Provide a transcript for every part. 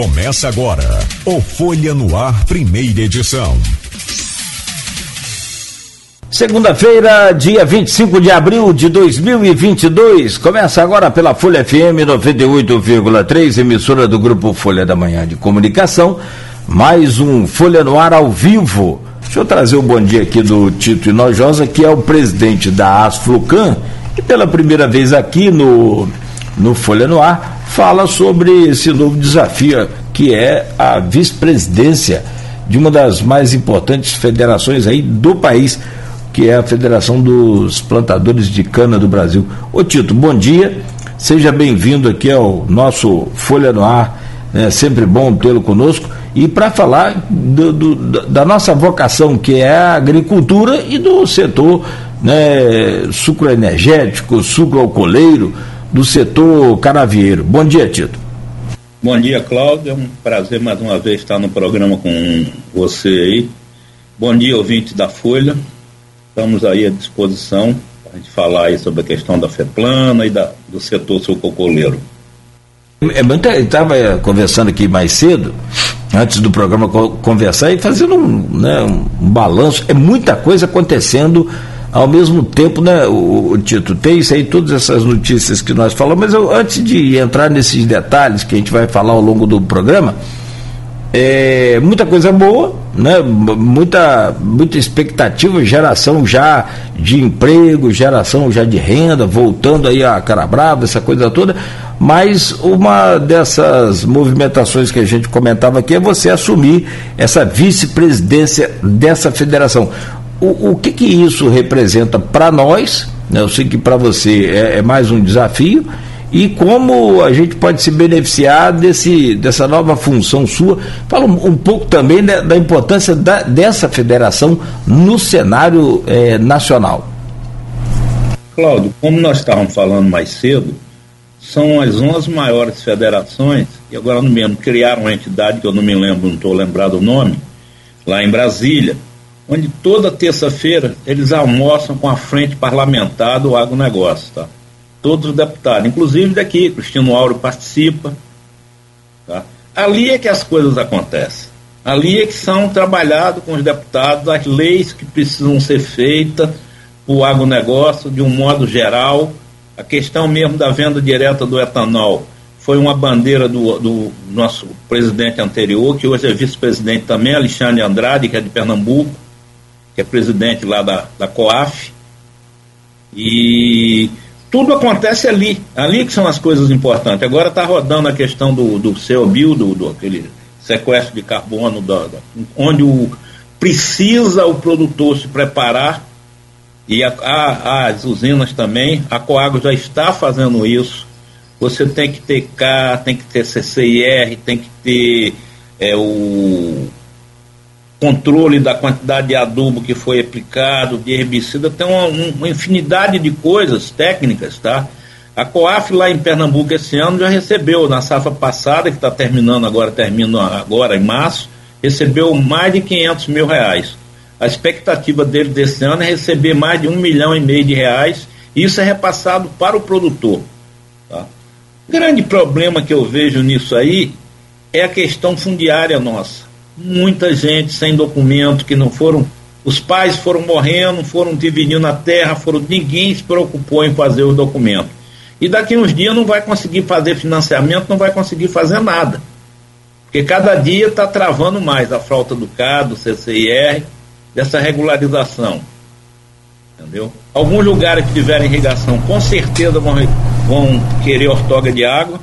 Começa agora o Folha no Ar, primeira edição. Segunda-feira, dia 25 de abril de 2022. Começa agora pela Folha FM 98,3, emissora do Grupo Folha da Manhã de Comunicação. Mais um Folha no Ar ao vivo. Deixa eu trazer o um bom dia aqui do Tito Inojosa, que é o presidente da Asflucan, e pela primeira vez aqui no, no Folha no Ar fala sobre esse novo desafio que é a vice-presidência de uma das mais importantes federações aí do país, que é a Federação dos Plantadores de Cana do Brasil. Ô Tito, bom dia, seja bem-vindo aqui ao nosso Folha no Ar, é sempre bom tê-lo conosco, e para falar do, do, da nossa vocação, que é a agricultura e do setor né, sucro energético, sucro alcooleiro, do setor canavieiro. Bom dia, Tito. Bom dia, Cláudio. É um prazer mais uma vez estar no programa com você aí. Bom dia, ouvinte da Folha. Estamos aí à disposição para a gente falar aí sobre a questão da FEPLANA e da, do setor sucocoleiro. É, estava conversando aqui mais cedo, antes do programa conversar, e fazendo um, né, um balanço. É muita coisa acontecendo ao mesmo tempo, né, o, o Tito, tem isso aí, todas essas notícias que nós falamos, mas eu, antes de entrar nesses detalhes que a gente vai falar ao longo do programa, é, muita coisa boa, né? muita, muita expectativa, geração já de emprego, geração já de renda, voltando aí a cara brava, essa coisa toda, mas uma dessas movimentações que a gente comentava aqui é você assumir essa vice-presidência dessa federação o, o que, que isso representa para nós? Né? Eu sei que para você é, é, mais um desafio e como a gente pode se beneficiar desse, dessa nova função sua. Fala um, um pouco também da, da importância da, dessa federação no cenário é, nacional. Cláudio, como nós estávamos falando mais cedo, são as 11 maiores federações, e agora no mesmo criaram uma entidade que eu não me lembro, não estou lembrado o nome, lá em Brasília, onde toda terça-feira eles almoçam com a frente parlamentar do agronegócio, tá? Todos os deputados, inclusive daqui, Cristino Auro participa, tá? Ali é que as coisas acontecem. Ali é que são trabalhados com os deputados as leis que precisam ser feitas para o agronegócio de um modo geral. A questão mesmo da venda direta do etanol foi uma bandeira do, do nosso presidente anterior, que hoje é vice-presidente também, Alexandre Andrade, que é de Pernambuco que é presidente lá da, da COAF. E tudo acontece ali, ali que são as coisas importantes. Agora está rodando a questão do, do CO2, do, do aquele sequestro de carbono, da, onde o, precisa o produtor se preparar, e a, a, as usinas também, a Coagro já está fazendo isso. Você tem que ter K, tem que ter CCIR, tem que ter é, o controle da quantidade de adubo que foi aplicado, de herbicida, tem uma, uma, infinidade de coisas técnicas, tá? A COAF lá em Pernambuco esse ano já recebeu, na safra passada, que está terminando agora, termina agora em março, recebeu mais de 500 mil reais. A expectativa dele desse ano é receber mais de um milhão e meio de reais, e isso é repassado para o produtor. Tá? O grande problema que eu vejo nisso aí é a questão fundiária nossa muita gente sem documento, que não foram. Os pais foram morrendo, foram dividindo a terra, foram, ninguém se preocupou em fazer o documento. E daqui uns dias não vai conseguir fazer financiamento, não vai conseguir fazer nada. Porque cada dia está travando mais a falta do CAD, do CCIR, dessa regularização. Entendeu? Alguns lugares que tiverem irrigação com certeza vão, vão querer ortoga de água.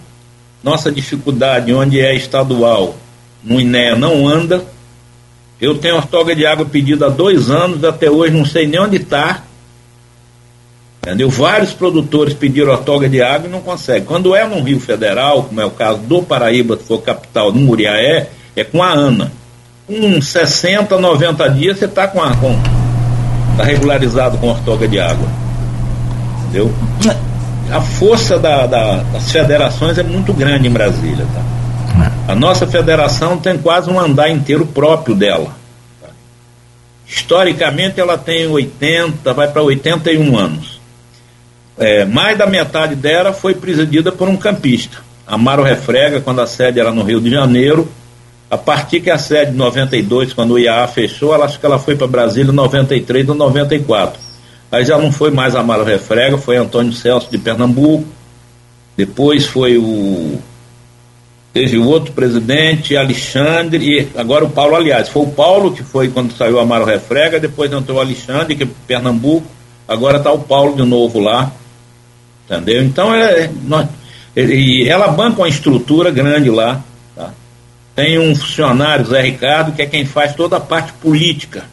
Nossa dificuldade, onde é estadual, no INEA não anda. Eu tenho ortoga de água pedida há dois anos, até hoje não sei nem onde está. Entendeu? Vários produtores pediram ortoga de água e não conseguem. Quando é no Rio Federal, como é o caso do Paraíba, que for capital, no Muriaé, é com a ANA. Com 60, 90 dias você está com a. Com, tá regularizado com ortoga de água. Entendeu? A força da, da, das federações é muito grande em Brasília, tá? A nossa federação tem quase um andar inteiro próprio dela. Historicamente, ela tem 80, vai para 81 anos. É, mais da metade dela foi presidida por um campista. Amaro Refrega, quando a sede era no Rio de Janeiro. A partir que a sede de 92, quando o IAA fechou, ela, acho que ela foi para Brasília em 93 ou 94. Aí já não foi mais Amaro Refrega, foi Antônio Celso de Pernambuco. Depois foi o. Teve o outro presidente, Alexandre, e agora o Paulo, aliás. Foi o Paulo que foi quando saiu Amaro Refrega, depois entrou o Alexandre, que é Pernambuco. Agora está o Paulo de novo lá. Entendeu? Então, é, nós, e ela banca uma estrutura grande lá. Tá? Tem um funcionário, Zé Ricardo, que é quem faz toda a parte política.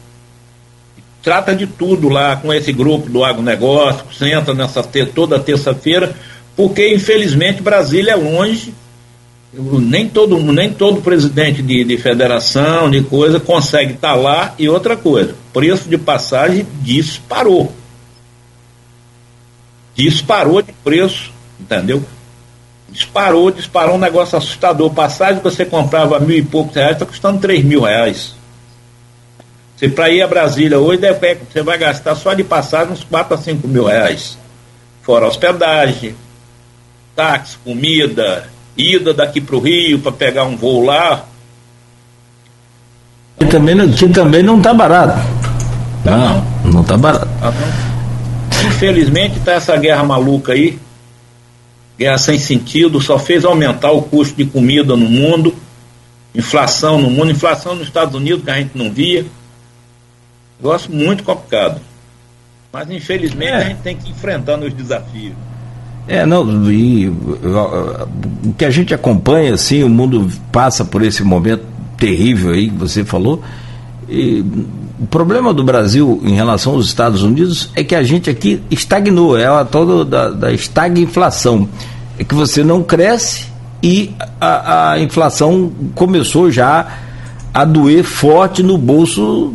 Trata de tudo lá com esse grupo do agronegócio, senta nessa ter, toda terça-feira, porque infelizmente Brasília é longe, nem todo, nem todo presidente de, de federação, de coisa, consegue estar tá lá e outra coisa, preço de passagem disparou. Disparou de preço, entendeu? Disparou, disparou um negócio assustador. Passagem que você comprava mil e poucos reais, está custando três mil reais. Você para ir a Brasília hoje, deve, você vai gastar só de passagem uns 4 a 5 mil reais. Fora hospedagem, táxi, comida, ida daqui para o Rio para pegar um voo lá. Que também, não, que também não está barato. Tá não, não está barato. Tá Infelizmente está essa guerra maluca aí guerra sem sentido, só fez aumentar o custo de comida no mundo, inflação no mundo, inflação nos Estados Unidos que a gente não via. Negócio muito complicado. Mas infelizmente é. a gente tem que ir enfrentando os desafios. É, não, e o que a gente acompanha, assim, o mundo passa por esse momento terrível aí que você falou. E o problema do Brasil em relação aos Estados Unidos é que a gente aqui estagnou, ela toda da, da estagflação. É que você não cresce e a, a inflação começou já a doer forte no bolso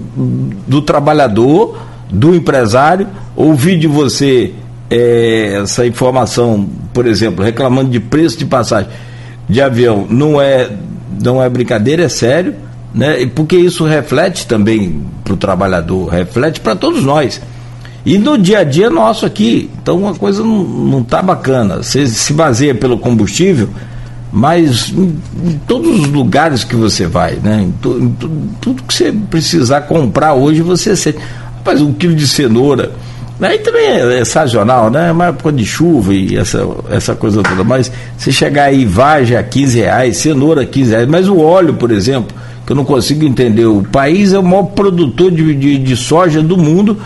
do trabalhador, do empresário. Ouvi de você é, essa informação, por exemplo, reclamando de preço de passagem de avião, não é, não é brincadeira, é sério né? porque isso reflete também para o trabalhador, reflete para todos nós. E no dia a dia nosso aqui, então uma coisa não está bacana. Você se baseia pelo combustível, mas em, em, todos os lugares que você vai, né? Em, em tu, tudo que você precisar comprar hoje, você sente. Rapaz, um quilo de cenoura. Aí também é, é sazonal, né? É uma época de chuva e essa, essa coisa toda. Mas se chegar aí, vaja a 15 reais, cenoura a 15 reais, mas o óleo, por exemplo, que eu não consigo entender. O país é o maior produtor de, de, de soja do mundo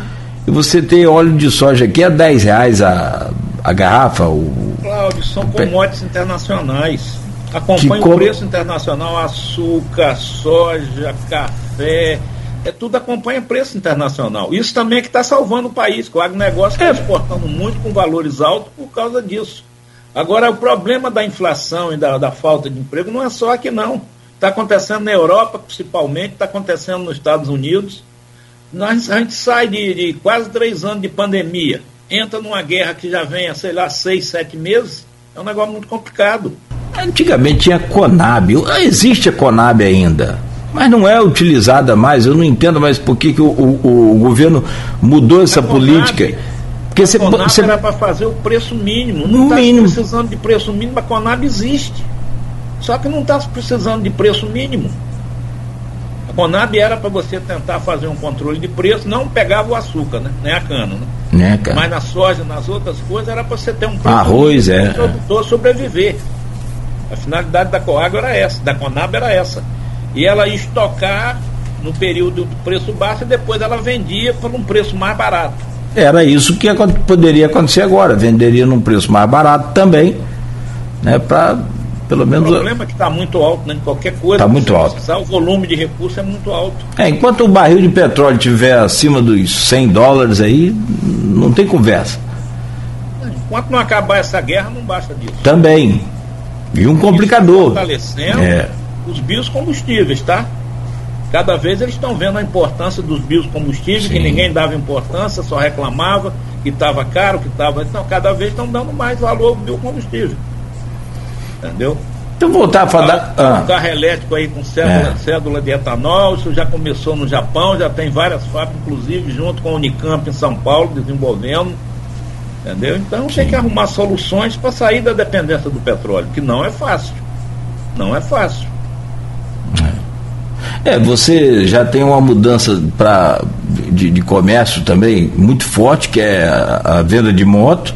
e você tem óleo de soja aqui a 10 reais a, a garrafa. O, Cláudio, são commodities internacionais. Acompanha o preço internacional, açúcar, soja, café, é tudo acompanha preço internacional. Isso também é que está salvando o país, que o agronegócio está é. exportando muito com valores altos por causa disso. Agora, o problema da inflação e da, da falta de emprego não é só aqui, não. Está acontecendo na Europa, principalmente, está acontecendo nos Estados Unidos. Nós, a gente sai de, de, quase três anos de pandemia, entra numa guerra que já vem há, sei lá, seis, sete meses. É um negócio muito complicado. Antigamente tinha Conab, existe a Conab ainda, mas não é utilizada mais. Eu não entendo mais por que, que o, o, o governo mudou essa política. Porque a Conab você... era para fazer o preço mínimo. Não está precisando de preço mínimo, a Conab existe. Só que não está precisando de preço mínimo. A Conab era para você tentar fazer um controle de preço, não pegava o açúcar, né? nem a cana. Né? né cara? Mas na soja, nas outras coisas, era para você ter um preço Arroz, mínimo é. para o produtor sobreviver. A finalidade da Coagro era essa, da Conab era essa. E ela ia estocar no período do preço baixo e depois ela vendia por um preço mais barato. Era isso que poderia acontecer agora, venderia num preço mais barato também, né, para pelo menos. O problema é que está muito alto, né? Qualquer coisa. Está muito alto. O volume de recursos é muito alto. É, enquanto o barril de petróleo estiver acima dos 100 dólares aí, não tem conversa. Enquanto não acabar essa guerra, não basta disso. Também. E um complicador. Fortalecendo é. Os biocombustíveis, tá? Cada vez eles estão vendo a importância dos biocombustíveis, Sim. que ninguém dava importância, só reclamava que estava caro, que estava. Então, cada vez estão dando mais valor ao biocombustível. Entendeu? Então voltar a falar. Ah. Um carro elétrico aí com cédula, é. cédula de etanol, isso já começou no Japão, já tem várias fábricas, inclusive junto com a Unicamp em São Paulo, desenvolvendo. Entendeu? Então Sim. tem que arrumar soluções para sair da dependência do petróleo, que não é fácil. Não é fácil. É, você já tem uma mudança pra, de, de comércio também muito forte, que é a, a, venda de moto,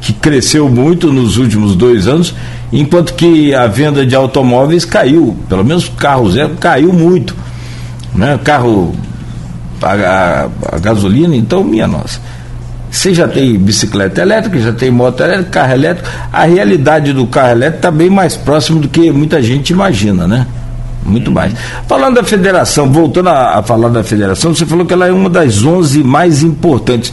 que cresceu muito nos últimos dois anos, enquanto que a venda de automóveis caiu, pelo menos carro zero caiu muito. Né? Carro a, a, a gasolina, então, minha nossa. Você já tem bicicleta elétrica, já tem moto elétrica, carro elétrico. A realidade do carro elétrico está bem mais próximo do que muita gente imagina, né? Muito mais. Falando da federação, voltando a, a, falar da federação, você falou que ela é uma das 11 mais importantes.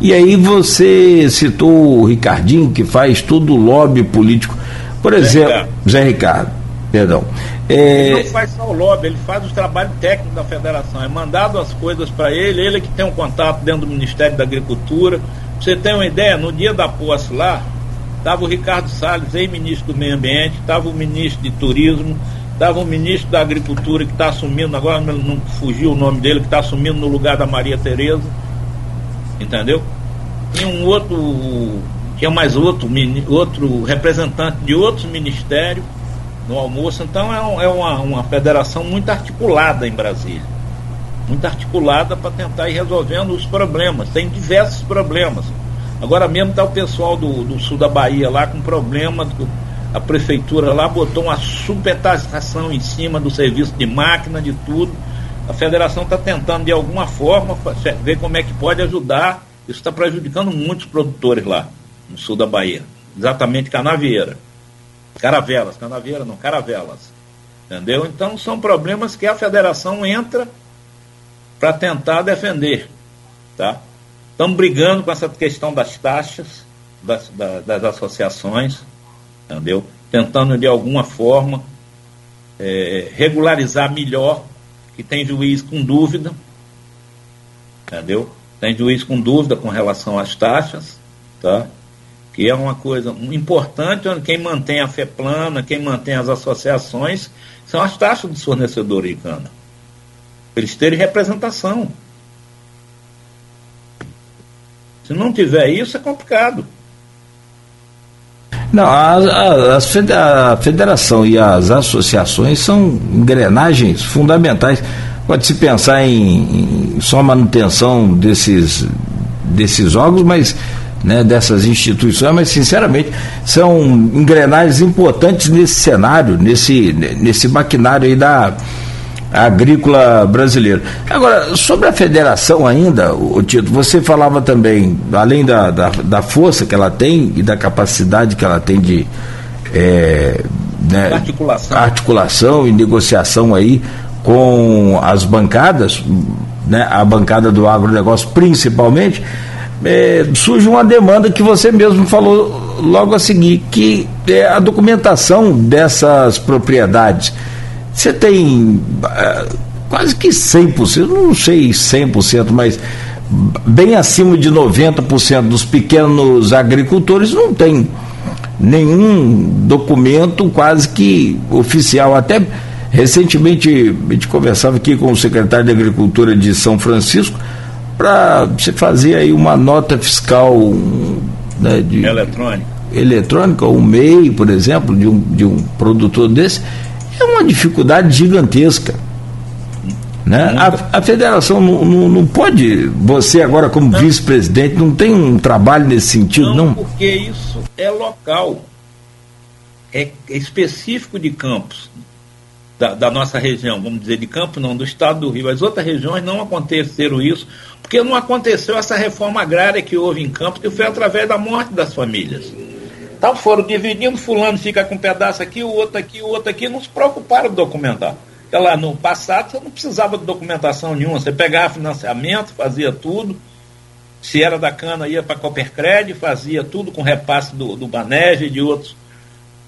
E aí você citou o Ricardinho, que faz todo o lobby político. Por exemplo, Zé Ricardo, Zé Ricardo perdão. É... Ele não faz só o lobby, ele faz o trabalho técnico da federação. É mandado as coisas para ele, ele que tem um contato dentro do Ministério da Agricultura. Pra você tem uma ideia, no dia da posse lá, estava o Ricardo Salles, ex-ministro do Meio Ambiente, estava o ministro de Turismo, Estava um ministro da Agricultura que está assumindo, agora não fugiu o nome dele, que está assumindo no lugar da Maria Tereza. Entendeu? E um outro, é mais outro, outro representante de outros ministérios no almoço. Então é, é uma, uma federação muito articulada em Brasília. Muito articulada para tentar ir resolvendo os problemas. Tem diversos problemas. Agora mesmo está o pessoal do, do sul da Bahia lá com problema do, a prefeitura lá botou uma supertaxação em cima do serviço de máquina, de tudo. A federação está tentando, de alguma forma, ver como é que pode ajudar. Isso está prejudicando muitos produtores lá, no sul da Bahia. Exatamente Canavieira. Caravelas, Canavieira não, Caravelas. Entendeu? Então são problemas que a federação entra para tentar defender. Tá? Estamos brigando com essa questão das taxas das, das, das associações entendeu? Tentando de alguma forma é, regularizar melhor, que tem juiz com dúvida, entendeu? Tem juiz com dúvida com relação às taxas, tá? Que é uma coisa importante, quem mantém a fé plana, quem mantém as associações, são as taxas dos fornecedores de cana. Eles terem representação. Se não tiver isso, é complicado. Não, a, a, a federação e as associações são engrenagens fundamentais. Pode se pensar em, em só manutenção desses, desses órgãos, mas né, dessas instituições, mas sinceramente são engrenagens importantes nesse cenário, nesse, nesse maquinário aí da, agrícola brasileira. Agora, sobre a federação ainda, o Tito, você falava também, além da, da, da, força que ela tem e da capacidade que ela tem de é, né, articulação. articulação e negociação aí com as bancadas, né, a bancada do agronegócio principalmente, é, surge uma demanda que você mesmo falou logo a seguir, que é a documentação dessas propriedades. Você tem uh, quase que 100%, não sei 100%, mas bem acima de 90% dos pequenos agricultores não tem nenhum documento quase que oficial. Até recentemente a gente conversava aqui com o secretário de Agricultura de São Francisco para você fazer aí uma nota fiscal né, de, eletrônica. eletrônica, um MEI, por exemplo, de um, de um produtor desse é uma dificuldade gigantesca. Né? A, a federação não, não, não, pode, você agora como vice-presidente, não tem um trabalho nesse sentido, não? Não, porque isso é local, é, é específico de Campos, da, da, nossa região, vamos dizer, de Campos não, do estado do Rio. As outras regiões não aconteceram isso, porque não aconteceu essa reforma agrária que houve em Campos, que foi através da morte das famílias. Então foram dividindo, fulano fica com um pedaço aqui, o outro aqui, o outro aqui, não se preocuparam de documentar. Porque lá no passado você não precisava de documentação nenhuma, você pegava financiamento, fazia tudo. Se era da cana, ia para a Coopercred, fazia tudo com repasse do, do e de outros,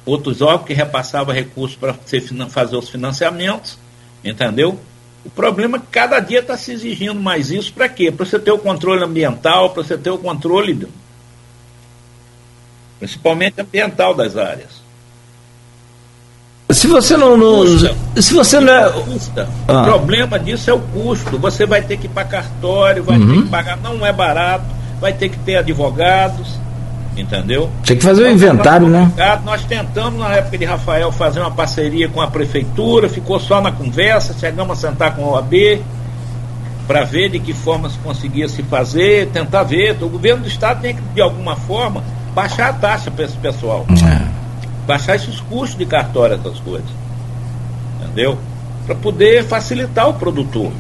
outros órgãos que repassavam recursos para fazer os financiamentos, entendeu? O problema é que cada dia está se exigindo mais isso para quê? Para você ter o controle ambiental, para você ter o controle principalmente ambiental das áreas. Se você não. não se você não é. Ah. O problema disso é o custo. Você vai ter que ir para cartório, vai uhum. ter que pagar. Não é barato. vai ter que ter advogados, entendeu? Tem que fazer o inventário, né? Nós tentamos, na época de Rafael, fazer uma parceria com a prefeitura, ficou só na conversa, chegamos a sentar com a OAB para ver de que forma se conseguia se fazer, tentar ver. O governo do estado tem que, de alguma forma, baixar a taxa para esse pessoal. É. Baixar esses custos de cartório, essas coisas. Entendeu? Para poder facilitar o produtor.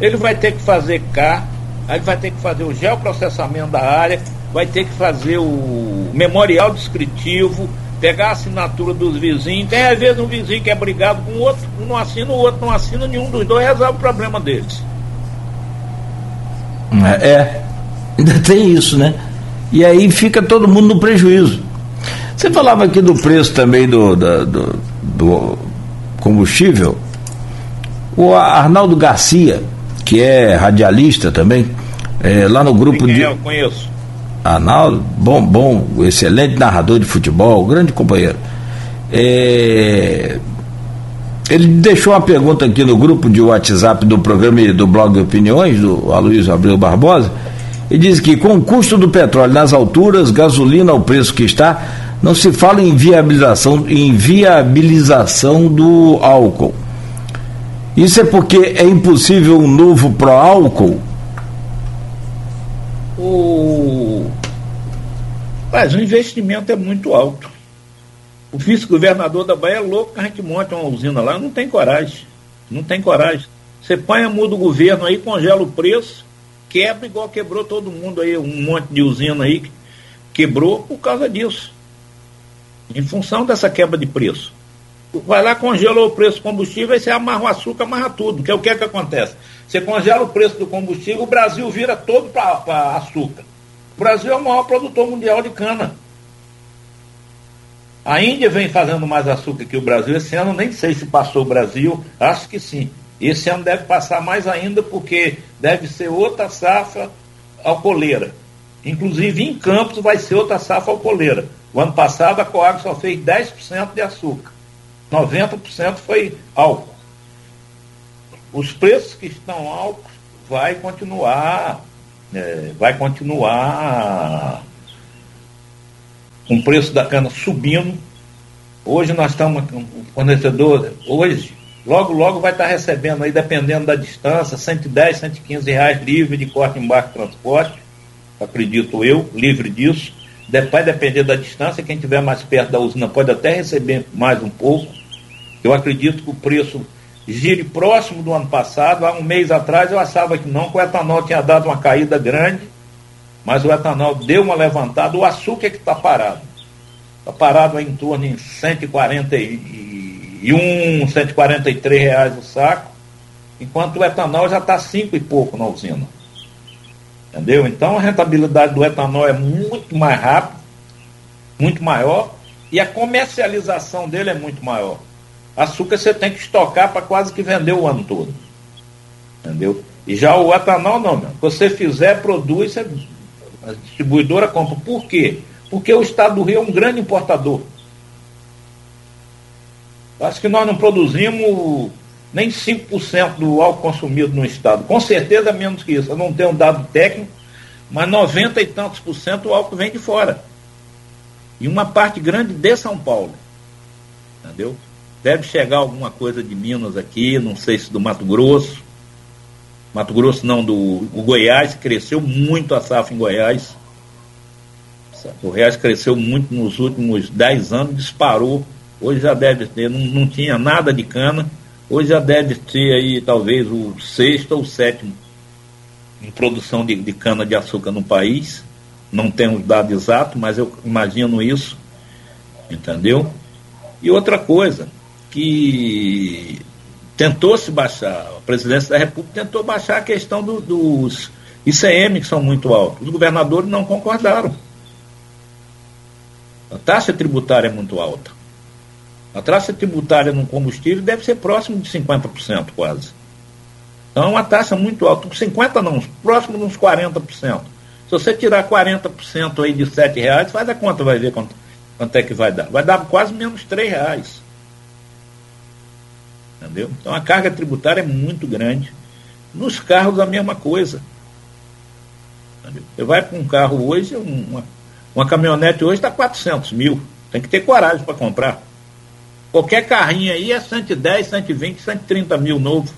Ele vai ter que fazer cá, aí vai ter que fazer o geoprocessamento da área, vai ter que fazer o memorial descritivo, pegar a assinatura dos vizinhos. Tem às vezes um vizinho que é brigado com o outro, um não assina, o outro não assina, nenhum dos dois resolve o problema deles. É, é, ainda tem isso, né? E aí fica todo mundo no prejuízo. Você falava aqui do preço também do, do, do, do combustível. O Arnaldo Garcia, que é radialista também, é, lá no grupo Quem de. Eu conheço. Arnaldo, bom, bom, excelente narrador de futebol, grande companheiro. É, ele deixou uma pergunta aqui no grupo de WhatsApp do programa e do blog Opiniões, do Aloysio Abreu Barbosa, e diz que com o custo do petróleo nas alturas, gasolina ao preço que está, não se fala em viabilização, em viabilização do álcool. Isso é porque é impossível um novo pró-álcool? O... Mas o investimento é muito alto. O vice-governador da Bahia é louco que a gente monte uma usina lá, não tem coragem. Não tem coragem. Você põe a muda o governo aí, congela o preço, quebra igual quebrou todo mundo aí, um monte de usina aí que quebrou por causa disso. Em função dessa quebra de preço. Vai lá, congela o preço do combustível, aí você amarra o açúcar, amarra tudo. Que é o que é que acontece? Você congela o preço do combustível, o Brasil vira todo para açúcar. O Brasil é o maior produtor mundial de cana. A Índia vem fazendo mais açúcar que o Brasil. Esse ano nem sei se passou o Brasil, acho que sim. Esse ano deve passar mais ainda, porque deve ser outra safra alcooleira. Inclusive em Campos vai ser outra safra alcooleira. O ano passado a Coag só fez 10% de açúcar. 90% foi álcool. Os preços que estão altos vai continuar, é, vai continuar com o preço da cana subindo. Hoje nós estamos com o fornecedor, hoje, logo, logo vai estar recebendo aí, dependendo da distância, 110, 115 reais livre de corte, embarque e transporte, acredito eu, livre disso. Vai depender da distância, quem estiver mais perto da usina pode até receber mais um pouco. Eu acredito que o preço gire próximo do ano passado. Há um mês atrás eu achava que não, que o etanol tinha dado uma caída grande mas o etanol deu uma levantada, o açúcar é que está parado. Está parado em torno de 141, 143 reais o saco, enquanto o etanol já está cinco e pouco na usina. Entendeu? Então a rentabilidade do etanol é muito mais rápida, muito maior, e a comercialização dele é muito maior. Açúcar você tem que estocar para quase que vender o ano todo. Entendeu? E já o etanol não, meu. Você fizer, produz, a distribuidora compra. Por quê? Porque o Estado do Rio é um grande importador. Acho que nós não produzimos nem 5% do álcool consumido no Estado. Com certeza menos que isso. Eu não tenho um dado técnico, mas 90 e tantos por cento do álcool vem de fora. E uma parte grande de São Paulo. Entendeu? Deve chegar alguma coisa de Minas aqui, não sei se do Mato Grosso. Mato Grosso não, do Goiás cresceu muito a safra em Goiás. O Goiás cresceu muito nos últimos 10 anos, disparou. Hoje já deve ter, não, não tinha nada de cana. Hoje já deve ter aí talvez o sexto ou sétimo em produção de, de cana de açúcar no país. Não tenho dado exato, mas eu imagino isso. Entendeu? E outra coisa, que tentou se baixar, a presidência da República tentou baixar a questão do, dos ICM, que são muito altos. Os governadores não concordaram. A taxa tributária é muito alta. A taxa tributária no combustível deve ser próximo de 50% quase. Então é uma taxa muito alta. 50% não, próximo de uns 40%. Se você tirar 40% aí de R$ reais, faz a conta, vai ver quanto, quanto é que vai dar. Vai dar quase menos R$ reais. Entendeu? Então a carga tributária é muito grande. Nos carros a mesma coisa. Você vai com um carro hoje, uma, uma caminhonete hoje está 400 mil. Tem que ter coragem para comprar. Qualquer carrinho aí é 110, 120, 130 mil novo.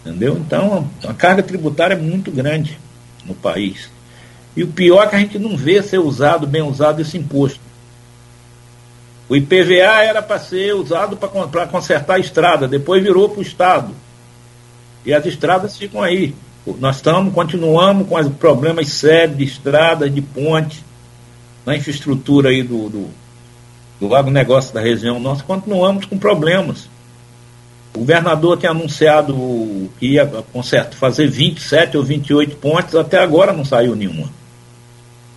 Entendeu? Então, a carga tributária é muito grande no país. E o pior é que a gente não vê ser usado, bem usado, esse imposto. O IPVA era para ser usado para consertar a estrada, depois virou para o Estado. E as estradas ficam aí. Nós estamos, continuamos com os problemas sérios de estradas, de pontes, na infraestrutura aí do, do, do agronegócio da região. Nós continuamos com problemas. O governador tem anunciado que ia conserto, fazer 27 ou 28 pontes, até agora não saiu nenhuma.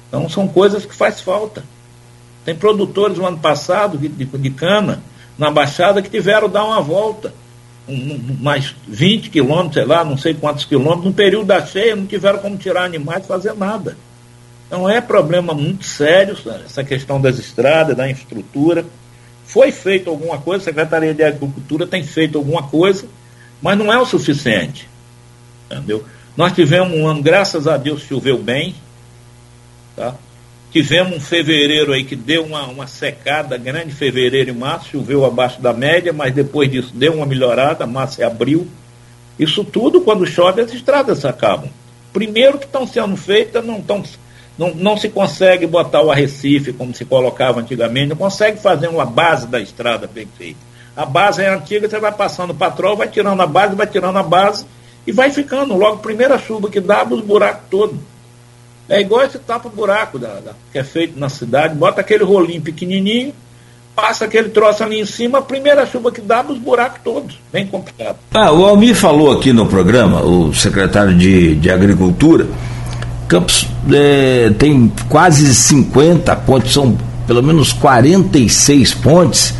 Então são coisas que faz falta. Tem produtores no ano passado de, de, de cana, na Baixada, que tiveram dar uma volta mais 20 quilômetros, sei lá, não sei quantos quilômetros, no período da cheia não tiveram como tirar animais fazer nada. Então é problema muito sério essa questão das estradas, da infraestrutura. Foi feito alguma coisa, a Secretaria de Agricultura tem feito alguma coisa, mas não é o suficiente. Entendeu? Nós tivemos um ano, graças a Deus, choveu bem. Tá? Tivemos um fevereiro aí que deu uma, uma secada grande, fevereiro e março, choveu abaixo da média, mas depois disso deu uma melhorada, março e abril. Isso tudo, quando chove, as estradas acabam. Primeiro que estão sendo feitas, não, tão, não, não se consegue botar o arrecife como se colocava antigamente, não consegue fazer uma base da estrada bem feita. A base é antiga, você vai passando o patrol, vai tirando a base, vai tirando a base e vai ficando. Logo, primeira chuva que dá, os buracos todos. É igual esse tapa-buraco da, da, que é feito na cidade, bota aquele rolinho pequenininho, passa aquele troço ali em cima, a primeira chuva que dá, os buracos todos. Bem complicado. Ah, o Almir falou aqui no programa, o secretário de, de Agricultura, Campos é, tem quase 50 pontes, são pelo menos 46 pontes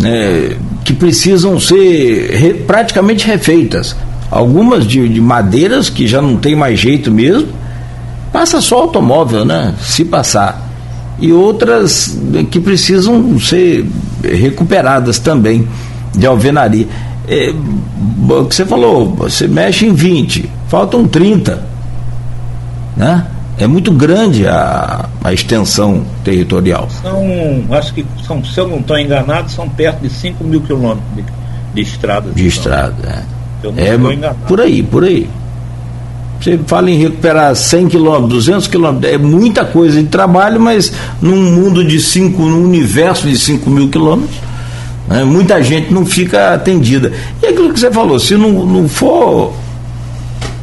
né, que precisam ser re, praticamente refeitas. Algumas de, de madeiras que já não tem mais jeito mesmo, passa só automóvel, né? Se passar. E outras que precisam ser recuperadas também de alvenaria. É, o que você falou, você mexe em 20, faltam 30. Né? É muito grande a, a extensão territorial. São, acho que são, se eu não estou enganado, são perto de 5 mil quilômetros de, de estrada. De estrada, é. é por aí, por aí. Você fala em recuperar 100 quilômetros, 200 quilômetros, é muita coisa de trabalho, mas num mundo de 5, num universo de 5 mil quilômetros, né, muita gente não fica atendida. E aquilo que você falou, se não, não for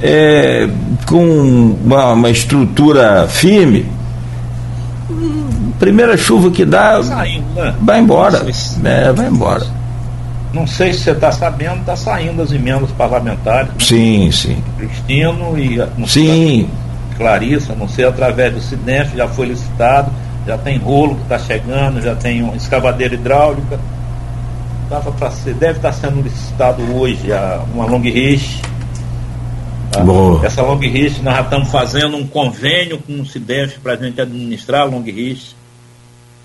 é, com uma, uma, estrutura firme, primeira chuva que dá, Saindo, né? vai embora. É, vai embora. Não sei se você está sabendo, está saindo as emendas parlamentares. Né? Sim, sim. Cristino e sim. Clarissa, não sei, através do CIDENF, já foi licitado, já tem rolo que está chegando, já tem uma escavadeira hidráulica. Dava ser, deve estar tá sendo licitado hoje a, uma long reach. Tá? Essa long reach, nós já estamos fazendo um convênio com o CIDEF para a gente administrar a long reach,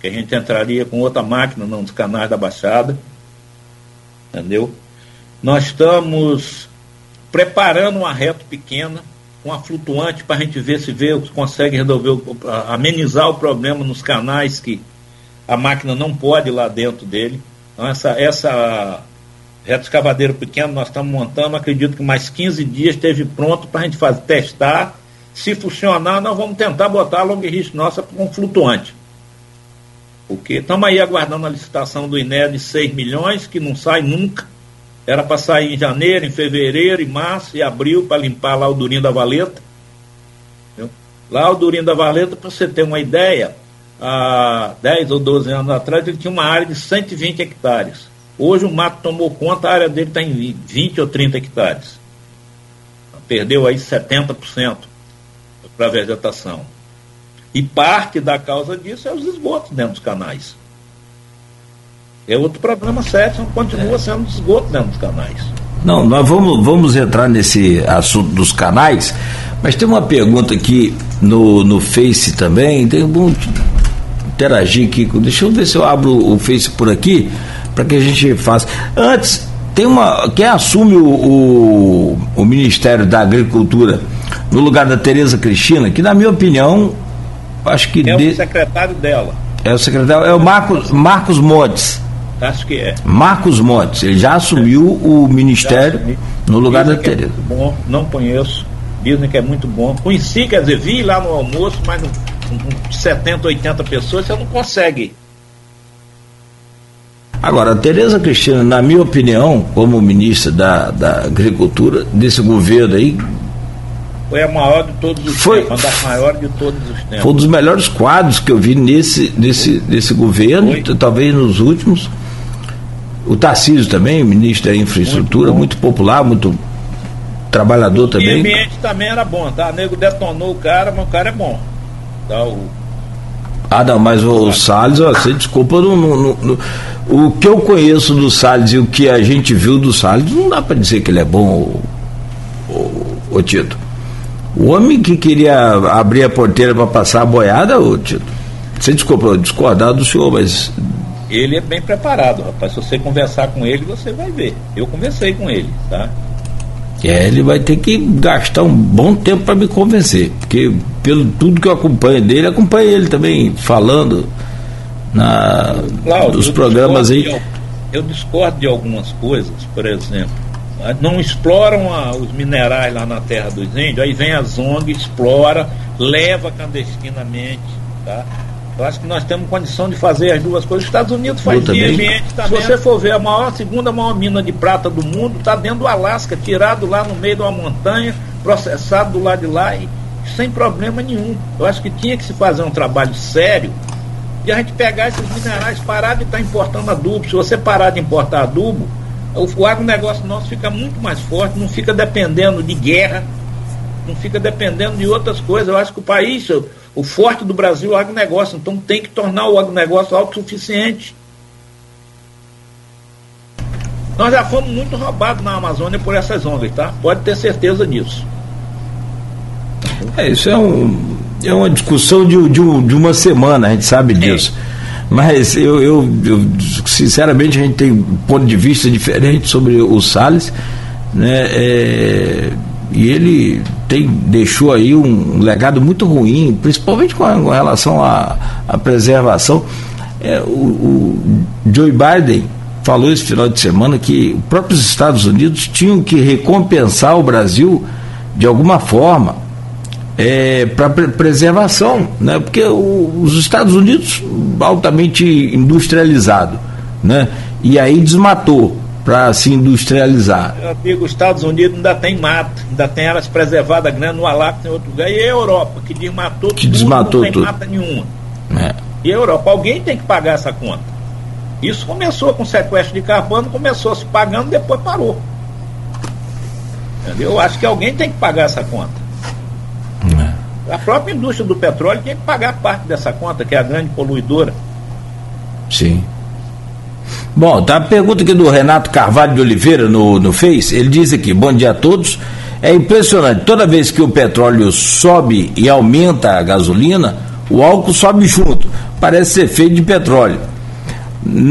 que a gente entraria com outra máquina nos canais da Baixada entendeu? Nós estamos preparando uma reta pequena, uma flutuante, para a gente ver se vê, consegue resolver, amenizar o problema nos canais que a máquina não pode ir lá dentro dele. Então, essa, essa reta escavadeira pequena nós estamos montando, acredito que mais 15 dias esteve pronto para a gente fazer, testar. Se funcionar, nós vamos tentar botar a long reach nossa com flutuante. Porque estamos aí aguardando a licitação do INE de 6 milhões, que não sai nunca. Era para sair em janeiro, em fevereiro, em março e abril, para limpar lá o Durinho da Valeta. Entendeu? Lá o Durinho da Valeta, para você ter uma ideia, há 10 ou 12 anos atrás, ele tinha uma área de 120 hectares. Hoje o mato tomou conta, a área dele está em 20 ou 30 hectares. Perdeu aí 70% para a vegetação. E parte da causa disso é os esgotos dentro dos canais. É outro problema sério, continua é. sendo esgoto dentro dos canais. Não, nós vamos, vamos entrar nesse assunto dos canais, mas tem uma pergunta aqui no, no Face também, tem um interagir aqui, deixa eu ver se eu abro o Face por aqui, para que a gente faça. Antes, tem uma. Quem assume o, o, o Ministério da Agricultura no lugar da Tereza Cristina, que na minha opinião, acho que. É de... o secretário dela. É o secretário, é o Marcos, Marcos Montes. Acho que é. Marcos Montes, ele já assumiu o ministério no lugar Dizem da é Tereza. É bom, não conheço. Dizem que é muito bom. Conheci, quer dizer, vi lá no almoço, mas com 70, 80 pessoas você não consegue. Agora, a Tereza Cristina, na minha opinião, como ministra da, da Agricultura desse governo aí, foi a maior de todos os foi, tempos, uma das maiores de todos os tempos. Foi um dos melhores quadros que eu vi nesse, nesse, nesse governo, foi. talvez nos últimos. O Tarcísio também, ministro da Infraestrutura, muito, muito popular, muito trabalhador o também. O ambiente também era bom, tá? O nego detonou o cara, mas o cara é bom. Tá, o... Ah, não, mas o, o Salles, ó, você desculpa, no, no, no, o que eu conheço do Salles e o que a gente viu do Salles, não dá para dizer que ele é bom, o, Tito. O homem que queria abrir a porteira para passar a boiada, o Tito. Você desculpa, discordar do senhor, mas ele é bem preparado, rapaz. Se você conversar com ele, você vai ver. Eu conversei com ele, tá? É, ele vai ter que gastar um bom tempo para me convencer, porque pelo tudo que eu acompanho dele, acompanho ele também falando na Cláudio, dos programas aí. De, eu discordo de algumas coisas, por exemplo, não exploram a, os minerais lá na terra dos índios, aí vem a ZONG, explora, leva clandestinamente, tá? Eu acho que nós temos condição de fazer as duas coisas. Os Estados Unidos faz isso. Se você for ver a maior, a segunda maior mina de prata do mundo, está dentro do Alasca, tirado lá no meio de uma montanha, processado do lado de lá e sem problema nenhum. Eu acho que tinha que se fazer um trabalho sério e a gente pegar esses minerais, parar de estar tá importando adubo. Se você parar de importar adubo, o agronegócio nosso fica muito mais forte, não fica dependendo de guerra, não fica dependendo de outras coisas. Eu acho que o país, o forte do Brasil é o agronegócio, então tem que tornar o agronegócio autossuficiente. Nós já fomos muito roubados na Amazônia por essas ONGs, tá? Pode ter certeza disso. É, isso é, um, é uma discussão de, de, de uma semana, a gente sabe é. disso. É. Mas eu, eu, eu, sinceramente, a gente tem um ponto de vista diferente sobre o Salles, né? É, e ele tem, deixou aí um legado muito ruim, principalmente com, a, com relação à, à preservação. É, o, o Joe Biden falou esse final de semana que os próprios Estados Unidos tinham que recompensar o Brasil de alguma forma é, para preservação, né? porque o, os Estados Unidos altamente industrializado, né? e aí desmatou para se industrializar. Meu amigo, os Estados Unidos ainda tem mato, ainda tem áreas preservadas grandes no Alasca, em outro lugar, e a Europa, que desmatou que tudo, desmatou não tem tudo. mata nenhuma. É. E a Europa, alguém tem que pagar essa conta. Isso começou com sequestro de carbono, começou se pagando, depois parou. Entendeu? Eu acho que alguém tem que pagar essa conta. A própria indústria do petróleo tem que pagar parte dessa conta, que é a grande poluidora. Sim. Bom, tá a pergunta aqui do Renato Carvalho de Oliveira no, no Face. Ele diz aqui: bom dia a todos. É impressionante, toda vez que o petróleo sobe e aumenta a gasolina, o álcool sobe junto. Parece ser feito de petróleo.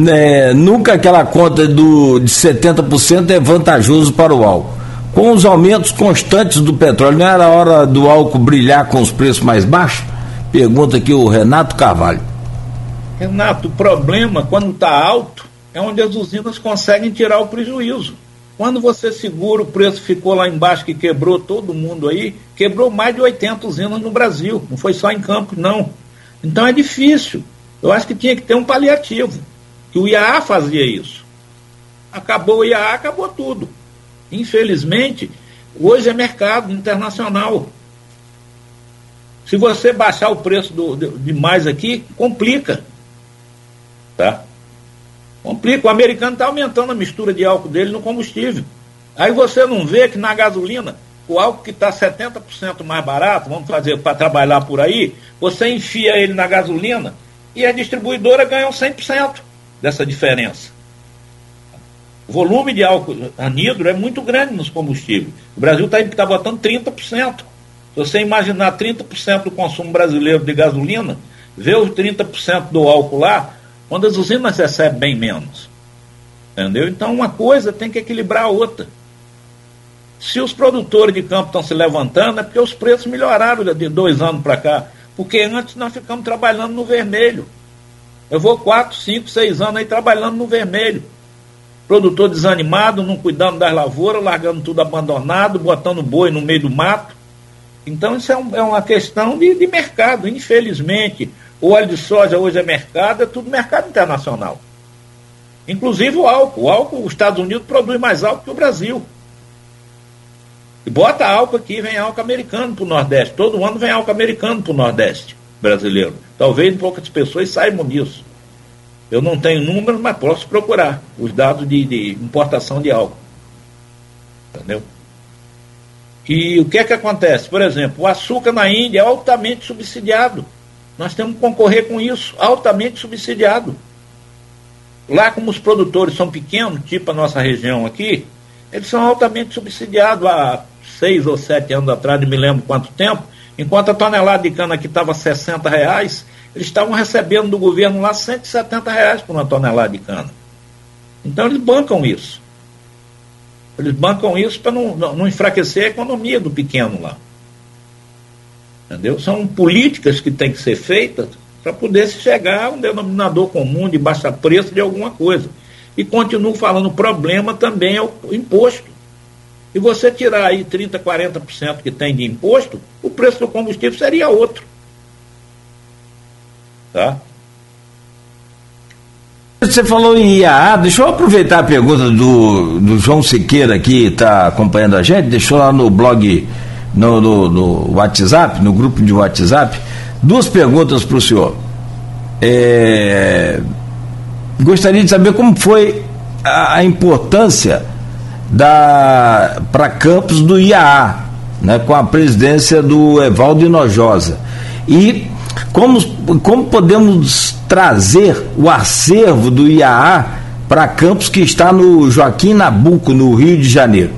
É, nunca aquela conta do, de 70% é vantajoso para o álcool. Com os aumentos constantes do petróleo, não era hora do álcool brilhar com os preços mais baixos? Pergunta aqui o Renato Carvalho. Renato, o problema quando está alto é onde as usinas conseguem tirar o prejuízo. Quando você segura, o preço ficou lá embaixo, que quebrou todo mundo aí, quebrou mais de 80 usinas no Brasil. Não foi só em Campos, não. Então é difícil. Eu acho que tinha que ter um paliativo. Que o IAA fazia isso. Acabou o IAA, acabou tudo. Infelizmente, hoje é mercado internacional. Se você baixar o preço do, de, de mais aqui, complica. Tá? Complica. O americano está aumentando a mistura de álcool dele no combustível. Aí você não vê que na gasolina, o álcool que está 70% mais barato, vamos fazer para trabalhar por aí, você enfia ele na gasolina e a distribuidora ganha 100% dessa diferença. O volume de álcool anidro é muito grande nos combustíveis. O Brasil está tá botando 30%. Se você imaginar 30% do consumo brasileiro de gasolina, vê os 30% do álcool lá, quando as usinas recebem bem menos. Entendeu? Então uma coisa tem que equilibrar a outra. Se os produtores de campo estão se levantando, é porque os preços melhoraram de dois anos para cá. Porque antes nós ficamos trabalhando no vermelho. Eu vou quatro, cinco, seis anos aí trabalhando no vermelho. Produtor desanimado, não cuidando das lavouras, largando tudo abandonado, botando boi no meio do mato. Então isso é, um, é uma questão de, de mercado, infelizmente. O óleo de soja hoje é mercado, é tudo mercado internacional. Inclusive o álcool. O álcool, os Estados Unidos produz mais álcool que o Brasil. E bota álcool aqui, vem álcool americano para o Nordeste. Todo ano vem álcool americano para o Nordeste brasileiro. Talvez poucas pessoas saibam disso. Eu não tenho números, mas posso procurar os dados de, de importação de álcool. Entendeu? E o que é que acontece? Por exemplo, o açúcar na Índia é altamente subsidiado. Nós temos que concorrer com isso, altamente subsidiado. Lá, como os produtores são pequenos, tipo a nossa região aqui, eles são altamente subsidiados. Há seis ou sete anos atrás, não me lembro quanto tempo, enquanto a tonelada de cana aqui estava 60 reais, eles estavam recebendo do governo lá 170 reais por uma tonelada de cana. Então eles bancam isso. Eles bancam isso para não, não enfraquecer a economia do pequeno lá. Entendeu? São políticas que têm que ser feitas para poder se chegar a um denominador comum de baixo preço de alguma coisa. E continuo falando, o problema também é o imposto. E você tirar aí 30%, 40% que tem de imposto, o preço do combustível seria outro. Tá? Você falou em IAA, deixa eu aproveitar a pergunta do, do João Siqueira que está acompanhando a gente, deixou lá no blog, no, no, no, WhatsApp, no grupo de WhatsApp, duas perguntas para o senhor. É, gostaria de saber como foi a, a importância da para Campos do IAA, né, com a presidência do Evaldo Inojosa. E como, como podemos trazer o acervo do IAA para Campos que está no Joaquim Nabuco, no Rio de Janeiro?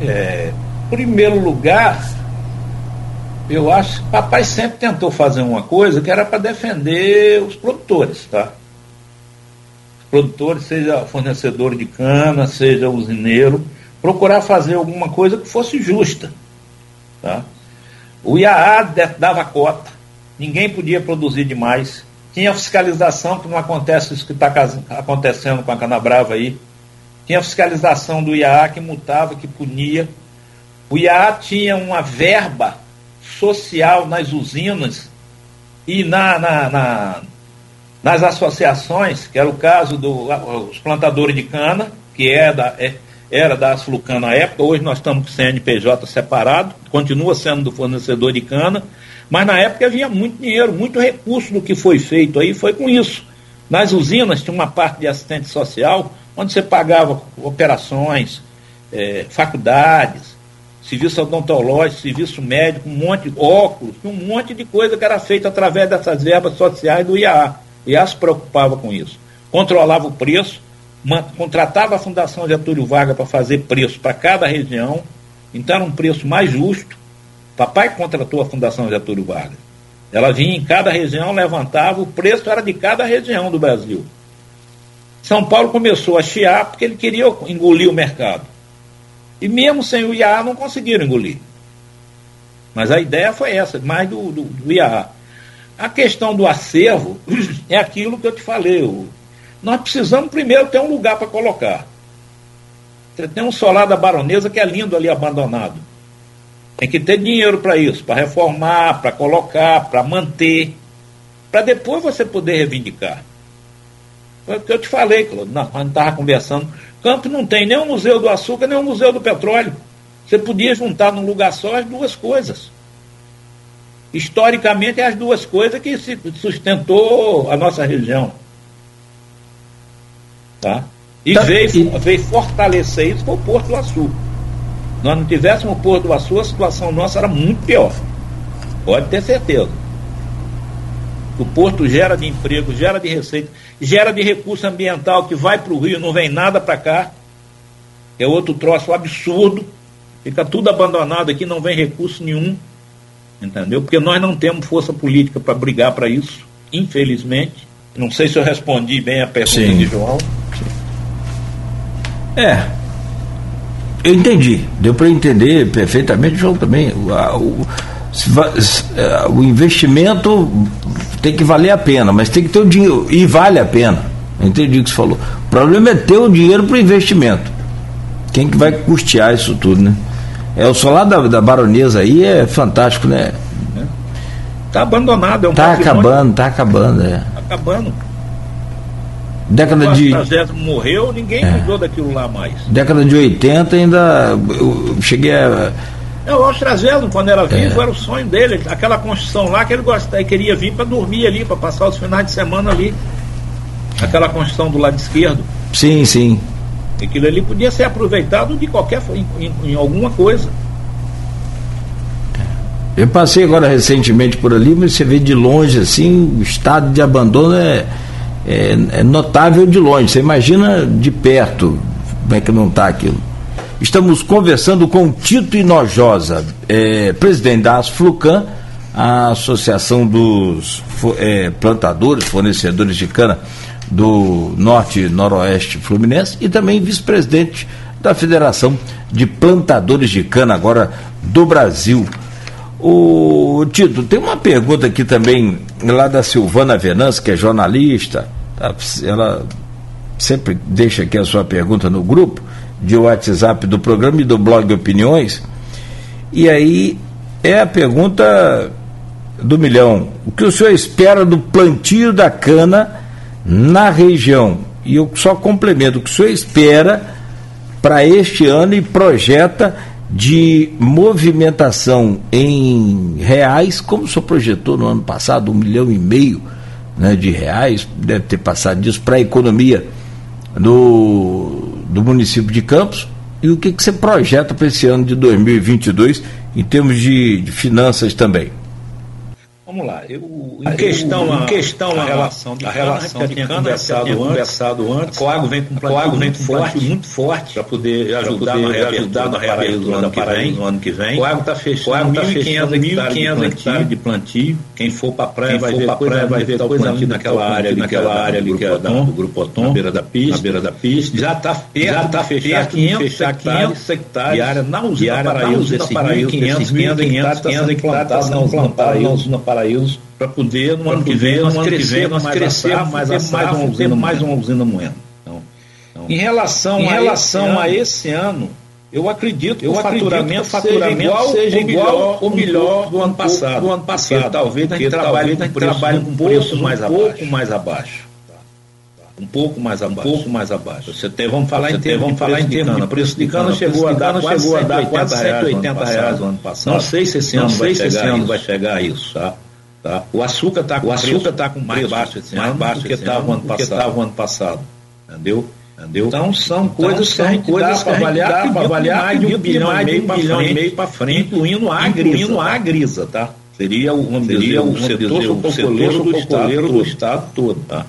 É, primeiro lugar, eu acho que papai sempre tentou fazer uma coisa que era para defender os produtores, tá? Os produtores, seja fornecedor de cana, seja usineiro, procurar fazer alguma coisa que fosse justa, tá? O IAA dava cota, ninguém podia produzir demais. Tinha fiscalização, que não acontece isso que está acontecendo com a Canabrava aí. Tinha fiscalização do IAA que multava, que punia. O IAA tinha uma verba social nas usinas e na, na, na, nas associações, que era o caso dos plantadores de cana, que é da, é, era da Asflucan na época, hoje nós estamos com CNPJ separado, continua sendo do fornecedor de cana, mas na época havia muito dinheiro, muito recurso do que foi feito aí, foi com isso. Nas usinas tinha uma parte de assistente social, onde você pagava operações, é, faculdades, serviço odontológico, serviço médico, um monte de óculos, um monte de coisa que era feita através dessas verbas sociais do IAA. IAA se preocupava com isso. Controlava o preço, contratava a Fundação Getúlio Vargas para fazer preço para cada região, então era um preço mais justo. Papai contratou a Fundação Getúlio Vargas. Ela vinha em cada região, levantava, o preço era de cada região do Brasil. São Paulo começou a chiar porque ele queria engolir o mercado. E mesmo sem o IAA não conseguiram engolir. Mas a ideia foi essa, mais do, do, do IAA. A questão do acervo é aquilo que eu te falei. O, nós precisamos primeiro ter um lugar para colocar. Você tem um solar da baronesa que é lindo ali abandonado. Tem que ter dinheiro para isso, para reformar, para colocar, para manter, para depois você poder reivindicar. Foi o que eu te falei, Claudio, quando estava conversando. Campo não tem nem o Museu do Açúcar, nem o Museu do Petróleo. Você podia juntar num lugar só as duas coisas. Historicamente, é as duas coisas que sustentou a nossa região. Tá? E, tá, veio, e... veio fortalecer isso com o Porto do Açu. Nós não tivéssemos o Porto do Açu, a situação nossa era muito pior. Pode ter certeza. O porto gera de emprego, gera de receita, gera de recurso ambiental que vai para o Rio, não vem nada para cá. É outro troço absurdo. Fica tudo abandonado aqui, não vem recurso nenhum. Entendeu? Porque nós não temos força política para brigar para isso, infelizmente. Não sei se eu respondi bem a pergunta Sim. de João. É. Eu entendi, deu para entender perfeitamente, João também. O, o, é, o investimento tem que valer a pena, mas tem que ter o dinheiro, e vale a pena. Entendi o que você falou. O problema é ter o dinheiro para o investimento. Quem que vai custear isso tudo, né? É, o solar da, da baronesa aí é fantástico, né? Está abandonado, é um Tá acabando, tá acabando, é. Tá acabando. Década de. morreu, ninguém é. cuidou daquilo lá mais. Década de 80 ainda. Eu cheguei a. É, o Austrazello, quando era vivo, é. era o sonho dele, aquela construção lá que ele gostava, queria vir para dormir ali, para passar os finais de semana ali. Aquela construção do lado esquerdo. Sim, sim. Aquilo ali podia ser aproveitado de qualquer em, em, em alguma coisa. Eu passei agora recentemente por ali, mas você vê de longe assim, o estado de abandono é, é, é notável de longe. Você imagina de perto como é que não está aquilo. Estamos conversando com Tito Inojosa, é, presidente da Asflucan, a Associação dos é, Plantadores, Fornecedores de Cana do Norte e Noroeste Fluminense e também vice-presidente da Federação de Plantadores de Cana agora do Brasil. O Tito, tem uma pergunta aqui também lá da Silvana Venâncio, que é jornalista. Tá? Ela sempre deixa aqui a sua pergunta no grupo de WhatsApp do programa e do blog Opiniões. E aí é a pergunta do milhão. O que o senhor espera do plantio da cana na região? E eu só complemento o que o senhor espera para este ano e projeta de movimentação em reais, como o senhor projetou no ano passado, um milhão e meio né, de reais, deve ter passado disso para a economia do, do município de Campos, e o que, que você projeta para esse ano de 2022 em termos de, de finanças também? Vamos lá, eu, em questão, a, questão a, relação de a relação cana, de cana, conversado, antes, conversado antes, a Coago vem com um com muito, forte, muito forte para poder ajudar, no reabertura do ano que vem. No ano que vem. Coago está fechando 1.500 hectares de plantio. Quem for para a praia vai ver praia vai ver coisa ali naquela área, naquela área ali que é do Grupo Otom, na beira da pista, na beira da pista. Já está já está fechar 500 hectares de área na usina Paraíso, 500 hectares plantados na usina Paraíso Paraíso para poder no ano que vem nós crescer, nós crescer mais a mais uma usina, mais uma usina moendo. Então, então, em relação, em relação a, esse ano, eu acredito eu que o faturamento, faturamento seja igual, seja igual ou melhor do ano passado. Do ano passado. Porque, talvez a gente trabalhe com preço, com preço mais um pouco mais abaixo. Um pouco mais abaixo. Um pouco mais abaixo. Você tem, vamos falar em termos, vamos falar em termos de preço de cana. Chegou a dar chegou a dar quase 180 reais no ano passado. Não sei se esse ano vai chegar a isso, tá? Tá? O açúcar está com, o açúcar tá com mais baixo esse mais ano baixo do que estava ano, ano, ano passado. Entendeu? Entendeu? Então são então, coisas, são que coisas para avaliar, para avaliar mais de um bilhão e meio para frente, para frente, incluindo a incluindo a grisa, tá? Seria o, seria o, setor, o setor do, estado, do estado todo, tá?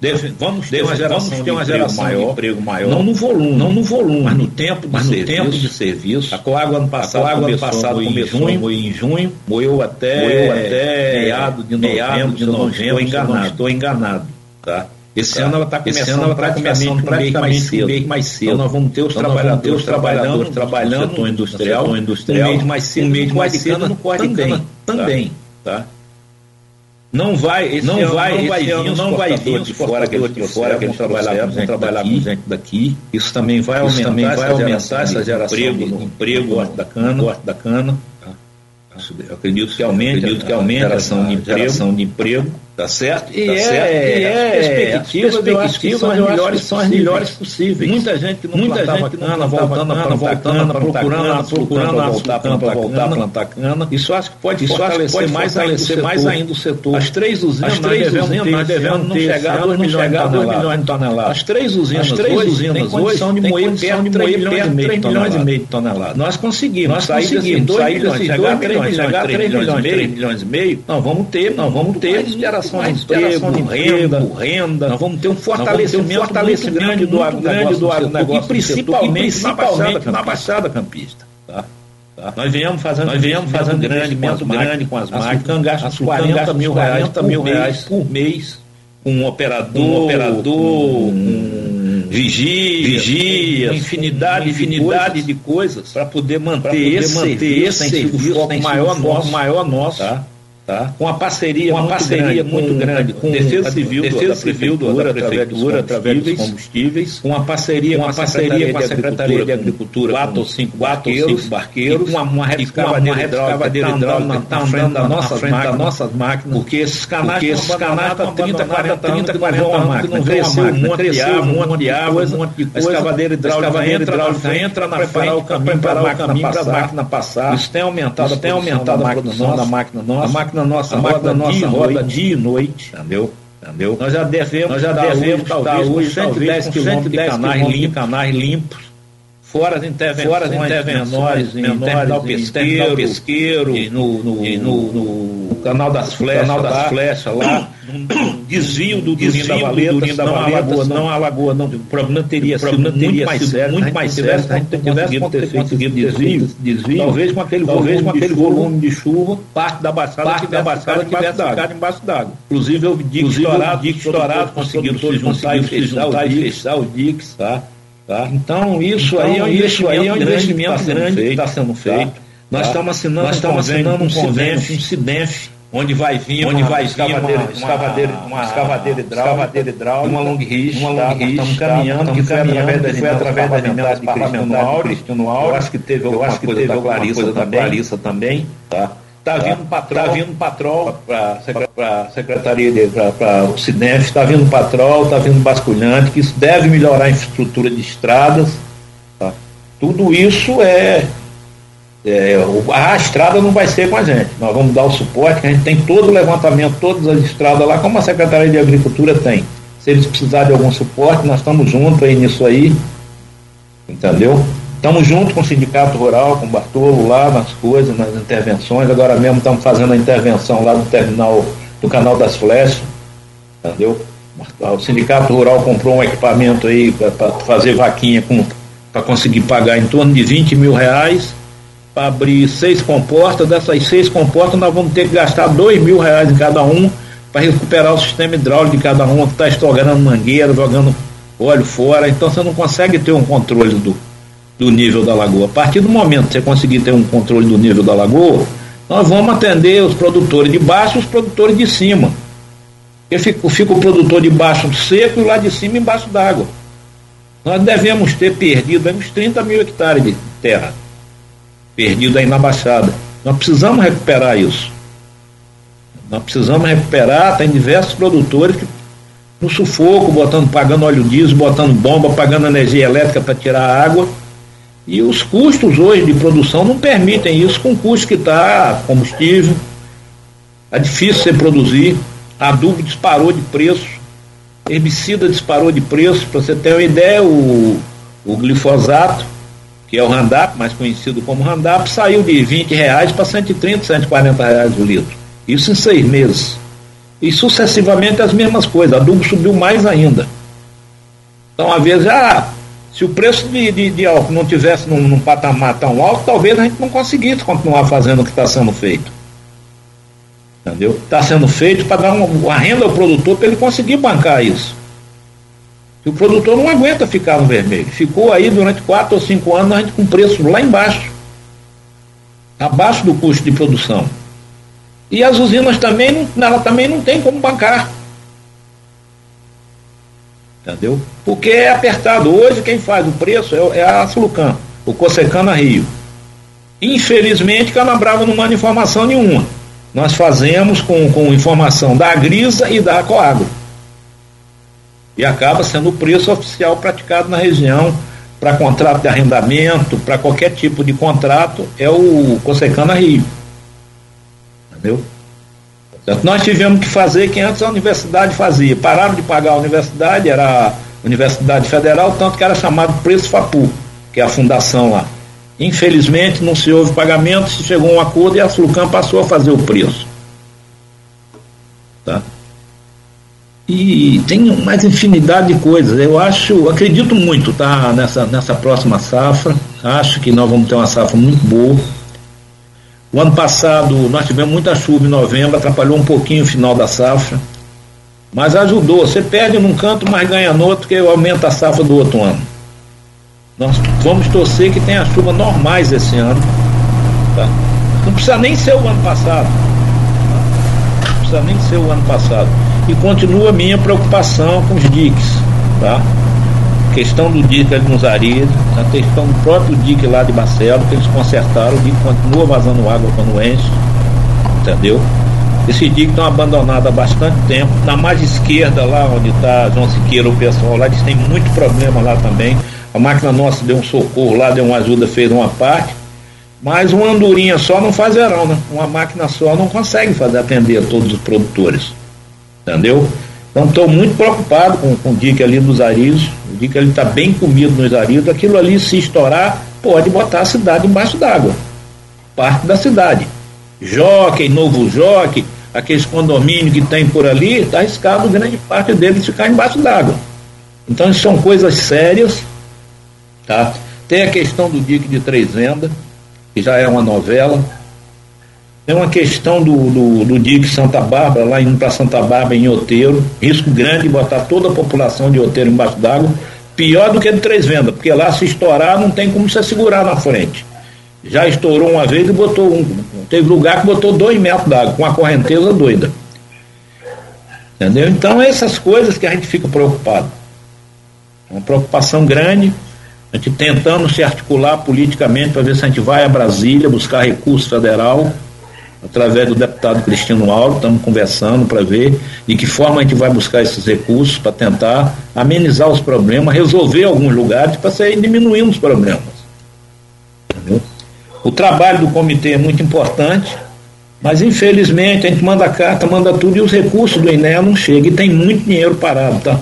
Deve, vamos ter uma geração, vamos ter uma geração de, maior, emprego maior, não no volume, não no volume, mas no tempo de, mas serviço, no tempo de serviço. A Coagua ano passado, a ano passado em junho, em junho, moeu até, moeu até meado de novembro, de novembro, enganado, estou enganado, tá? Esse tá. ano ela está começando, ela tá começando praticamente. Um mês mais cedo. Então nós vamos ter os então trabalhadores, trabalhando, trabalhando no setor industrial, no setor industrial um mês mais cedo, um mês mais cedo no corte também, também, tá? Não vai, esse não ano, vai, não vai vir, não vai vir de fora que de fora que trabalhar com trabalhar com gente daqui. Isso também vai aumentar, também vai aumentar essa geração de emprego, emprego da cana, da cana. Eu acredito que aumente, acredito que aumente a de geração de emprego Tá certo? E, tá é, certo? e é, perspectivas, as perspectivas são as melhores, são as melhores possíveis. Muita gente que não Muita gente que não cana, voltando plantar cana, procurando, procurando voltar a plantar voltar a plantar cana. Isso acho que pode isso fortalecer, mais, fortalecer mais ainda o setor. As três usinas, as três usinas nós devemos não chegar a 2 milhões de toneladas. As três usinas, as três usinas hoje condição de moer perto de 3 milhões e meio de toneladas. Nós conseguimos, nós conseguimos sair desses 2 milhões, chegar a 3 milhões e meio. Não, vamos ter, não vamos ter geração geração de emprego, de renda, renda. Nós vamos ter um fortalecimento, um fortalecimento grande do agronegócio, e principalmente, principalmente na Baixada Campista. Tá? Tá? Nós viemos fazendo, nós viemos fazendo grande, muito grande com as máquinas, gasta 40 mil reais, 40 mil reais por mês com um operador, um operador, um, vigia, vigia infinidade, infinidade de coisas para poder manter, poder esse, manter serviço, esse serviço, maior nosso, maior nosso, tá? Tá? Com a parceria, uma parceria grande, muito grande com, Defesa Civil, Defesa Civil da Prefeitura, através dos combustíveis, com a parceria, com a parceria com a Secretaria de Agricultura, quatro ou cinco barqueiros, barqueiros, com uma rede escavadeira hidráulica está andando na nossa frente das nossas máquinas, porque esses canais estão 30, 40, 30, 40 anos não cresceu um monte de árvore, um monte de árvore, um monte de coisa, a escavadeira hidráulica entra na preparar o caminho para a máquina passar, isso tem aumentado a produção da máquina nossa, máquina nossa, a roda, dia, roda dia e noite, entendeu? Entendeu? Nós já devemos, nós já devemos estar hoje, 110 quilômetros de canais limpos, canais limpos, fora as intervenções, fora as intervenções menores, em menores pesqueiro, pesqueiro e no, no, e no, no, canal das flechas, canal das flechas lá, desvio do desvio da Valeta, da Valeta, não. a lagoa, não, o problema teria sido muito mais sério, muito mais sério, se a gente tivesse ter feito desvio, desvio, talvez com aquele talvez com aquele volume de chuva, parte da baixada parte da baixada tivesse ficado embaixo d'água. Inclusive eu digo estourado, digo estourado, conseguiram se juntar e fechar o Dix, tá? Tá? Então, isso então, aí é um isso aí é um investimento grande que está sendo feito. Tá? Nós estamos assinando, nós estamos assinando um convênio, um CIDENF, onde vai vir onde uma vai escavadeira, uma, escavadeira, uma escavadeira hidráulica, hidráulica uma long ridge, uma long estamos caminhando, tá? que foi através da foi através da emenda parlamentar Cristiano Aures, eu acho que teve alguma coisa da Clarissa também, Clarissa também, tá? Está tá. vindo patrol, tá vindo patrol para a Secretaria para o CIDEF, está vindo patrol, está vindo basculhante, que isso deve melhorar a infraestrutura de estradas. Tá? Tudo isso é, é, A estrada não vai ser com a gente. Nós vamos dar o suporte, que a gente tem todo o levantamento, todas as estradas lá, como a Secretaria de Agricultura tem. Se eles precisarem de algum suporte, nós estamos juntos aí nisso aí. Entendeu? Estamos juntos com o Sindicato Rural, com o Bartolo lá nas coisas, nas intervenções. Agora mesmo estamos fazendo a intervenção lá no terminal do Canal das Flechas. Entendeu? O Sindicato Rural comprou um equipamento aí para fazer vaquinha para conseguir pagar em torno de 20 mil reais para abrir seis comportas. Dessas seis comportas nós vamos ter que gastar 2 mil reais em cada um para recuperar o sistema hidráulico de cada um que está estourando mangueira, jogando óleo fora. Então você não consegue ter um controle do, do nível da lagoa. A partir do momento que você conseguir ter um controle do nível da lagoa, nós vamos atender os produtores de baixo e os produtores de cima. Fico, fica o produtor de baixo seco e lá de cima embaixo d'água. Nós devemos ter perdido uns 30 mil hectares de terra. Perdido aí na Baixada. Nós precisamos recuperar isso. Nós precisamos recuperar, tem diversos produtores que no sufoco, botando, pagando óleo diesel, botando bomba, pagando energia elétrica para tirar água e os custos hoje de produção não permitem isso com o custo que está combustível. É difícil você produzir. Adubo disparou de preço. Herbicida disparou de preço. Para você ter uma ideia, o, o glifosato, que é o Randap, mais conhecido como Randap, saiu de 20 reais para 130, 140 reais o litro. Isso em seis meses. E sucessivamente as mesmas coisas. Adubo subiu mais ainda. Então, às vezes, ah, se o preço de, de, de álcool não tivesse num, num, patamar tão alto, talvez a gente não conseguisse continuar fazendo o que está sendo feito. Entendeu? Está sendo feito para dar uma, uma renda ao produtor para ele conseguir bancar isso. E o produtor não aguenta ficar no vermelho. Ficou aí durante quatro ou cinco anos a gente com preço lá embaixo. Abaixo do custo de produção. E as usinas também, ela também não tem como bancar. Entendeu? Porque é apertado. Hoje quem faz o preço é, é a Sulucan, o Cosecana Rio. Infelizmente, Canabrava não manda informação nenhuma. Nós fazemos com, com informação da Grisa e da Coagro. E acaba sendo o preço oficial praticado na região para contrato de arrendamento, para qualquer tipo de contrato, é o Cosecana Rio. Entendeu? Nós tivemos que fazer que antes a universidade fazia. Pararam de pagar a universidade, era Universidade Federal, tanto que era chamado Preço FAPU, que é a fundação lá. Infelizmente não se houve pagamento, se chegou a um acordo e a Flucam passou a fazer o preço. Tá? E tem mais infinidade de coisas. Eu acho, acredito muito tá, nessa, nessa próxima safra. Acho que nós vamos ter uma safra muito boa o ano passado nós tivemos muita chuva em novembro, atrapalhou um pouquinho o final da safra. Mas ajudou. Você perde num canto, mas ganha no outro, que aumenta a safra do outro ano. Nós vamos torcer que tenha chuva normais esse ano. Tá? Não precisa nem ser o ano passado. Não precisa nem ser o ano passado. E continua a minha preocupação com os diques. Tá? questão do dique ali nos Arias, a questão do próprio dique lá de Marcelo, que eles consertaram, o dique continua vazando água quando enche, entendeu? Esse dique está abandonado há bastante tempo. Na margem esquerda, lá onde está João Siqueira, o pessoal lá, eles têm muito problema lá também. A máquina nossa deu um socorro lá, deu uma ajuda, fez uma parte. Mas uma andorinha só não faz verão, né? Uma máquina só não consegue fazer atender todos os produtores. Entendeu? Então estou muito preocupado com, com o dique ali dos Arios. O dique ali está bem comido nos Arios. Aquilo ali, se estourar, pode botar a cidade embaixo d'água. Parte da cidade. Jockey, Novo Jockey, aqueles condomínios que tem por ali, está arriscado grande parte deles ficar embaixo d'água. Então são coisas sérias. Tá? Tem a questão do dique de Três Vendas, que já é uma novela é uma questão do, do, do DIC Santa Bárbara, lá indo para Santa Bárbara, em Oteiro. Risco grande de botar toda a população de Oteiro embaixo d'água. Pior do que de Três Vendas, porque lá se estourar não tem como você segurar na frente. Já estourou uma vez e botou um. Teve lugar que botou dois metros d'água, com uma correnteza doida. Entendeu? Então, essas coisas que a gente fica preocupado. É uma preocupação grande. A gente tentando se articular politicamente para ver se a gente vai a Brasília buscar recurso federal através do deputado Cristino Auro, estamos conversando para ver de que forma a gente vai buscar esses recursos para tentar amenizar os problemas, resolver alguns lugares para sair diminuindo os problemas. Entendeu? O trabalho do comitê é muito importante, mas infelizmente a gente manda carta, manda tudo e os recursos do INE não chegam e tem muito dinheiro parado, tá?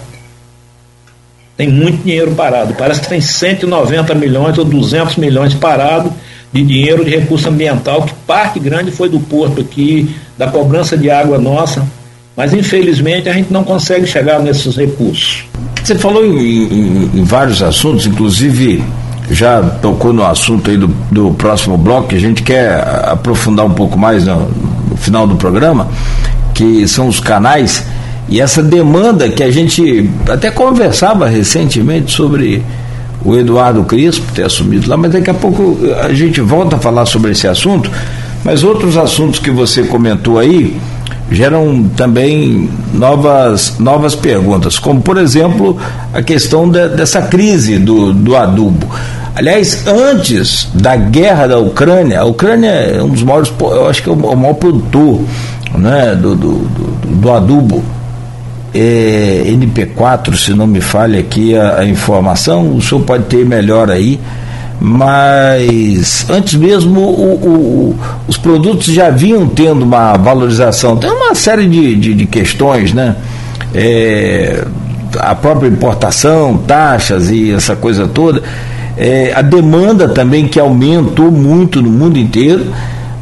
Tem muito dinheiro parado. Parece que tem 190 milhões ou 200 milhões parado de dinheiro de recurso ambiental, que parte grande foi do porto aqui, da cobrança de água nossa, mas infelizmente a gente não consegue chegar nesses recursos. Você falou em, em, em vários assuntos, inclusive já tocou no assunto aí do, do próximo bloco, que a gente quer aprofundar um pouco mais no, no final do programa, que são os canais e essa demanda que a gente até conversava recentemente sobre o Eduardo Crispo ter assumido lá, mas daqui a pouco a gente volta a falar sobre esse assunto. Mas outros assuntos que você comentou aí geram também novas, novas perguntas, como por exemplo a questão de, dessa crise do, do adubo. Aliás, antes da guerra da Ucrânia, a Ucrânia é um dos maiores, eu acho que é o maior produtor né, do, do, do, do adubo é, NP4, se não me falha aqui a, a, informação, o senhor pode ter melhor aí, mas antes mesmo o, o, os produtos já vinham tendo uma valorização. Tem uma série de, de, de questões, né? É, a própria importação, taxas e essa coisa toda. É, a demanda também que aumentou muito no mundo inteiro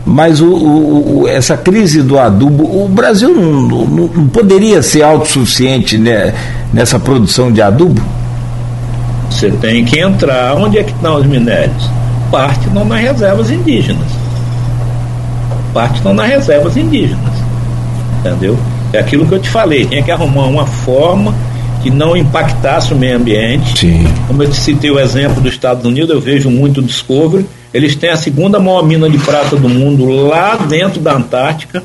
mas o, o, essa crise do adubo, o Brasil não, não, não poderia ser autossuficiente né, nessa produção de adubo? Você tem que entrar. Onde é que estão os minérios? Parte estão nas reservas indígenas. Parte estão nas reservas indígenas. Entendeu? É aquilo que eu te falei. Tinha que arrumar uma forma que não impactasse o meio ambiente. Sim. Como eu te citei o exemplo dos Estados Unidos, eu vejo muito Discovery eles têm a segunda maior mina de prata do mundo lá dentro da Antártica,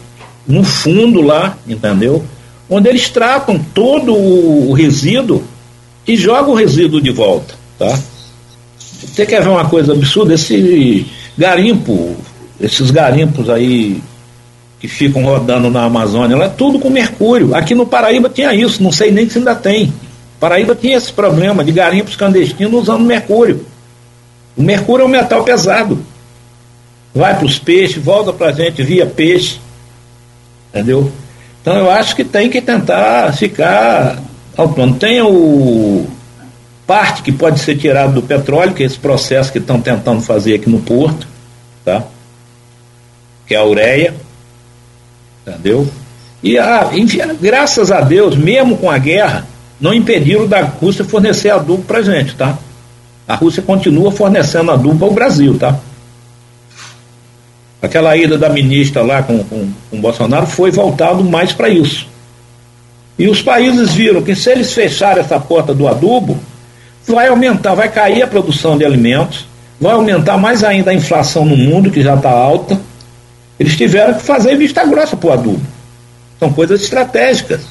no fundo lá, entendeu? Onde eles tratam todo o resíduo e jogam o resíduo de volta, tá? Você quer ver uma coisa absurda? Esse garimpo, esses garimpos aí que ficam rodando na Amazônia, lá é tudo com mercúrio. Aqui no Paraíba tinha isso, não sei nem se ainda tem. Paraíba tinha esse problema de garimpos clandestinos usando mercúrio. O mercúrio é um metal pesado. Vai para os peixes, volta para a gente via peixe. Entendeu? Então eu acho que tem que tentar ficar autônomo. Tem o parte que pode ser tirado do petróleo, que é esse processo que estão tentando fazer aqui no porto, tá? Que é a ureia. Entendeu? E a, enfim, graças a Deus, mesmo com a guerra, não impediram da Rússia fornecer adubo para gente, tá? A Rússia continua fornecendo adubo ao Brasil, tá? Aquela ida da ministra lá com, com, com Bolsonaro foi voltado mais para isso. E os países viram que se eles fecharem essa porta do adubo, vai aumentar, vai cair a produção de alimentos, vai aumentar mais ainda a inflação no mundo, que já está alta. Eles tiveram que fazer vista grossa para o adubo. São coisas estratégicas.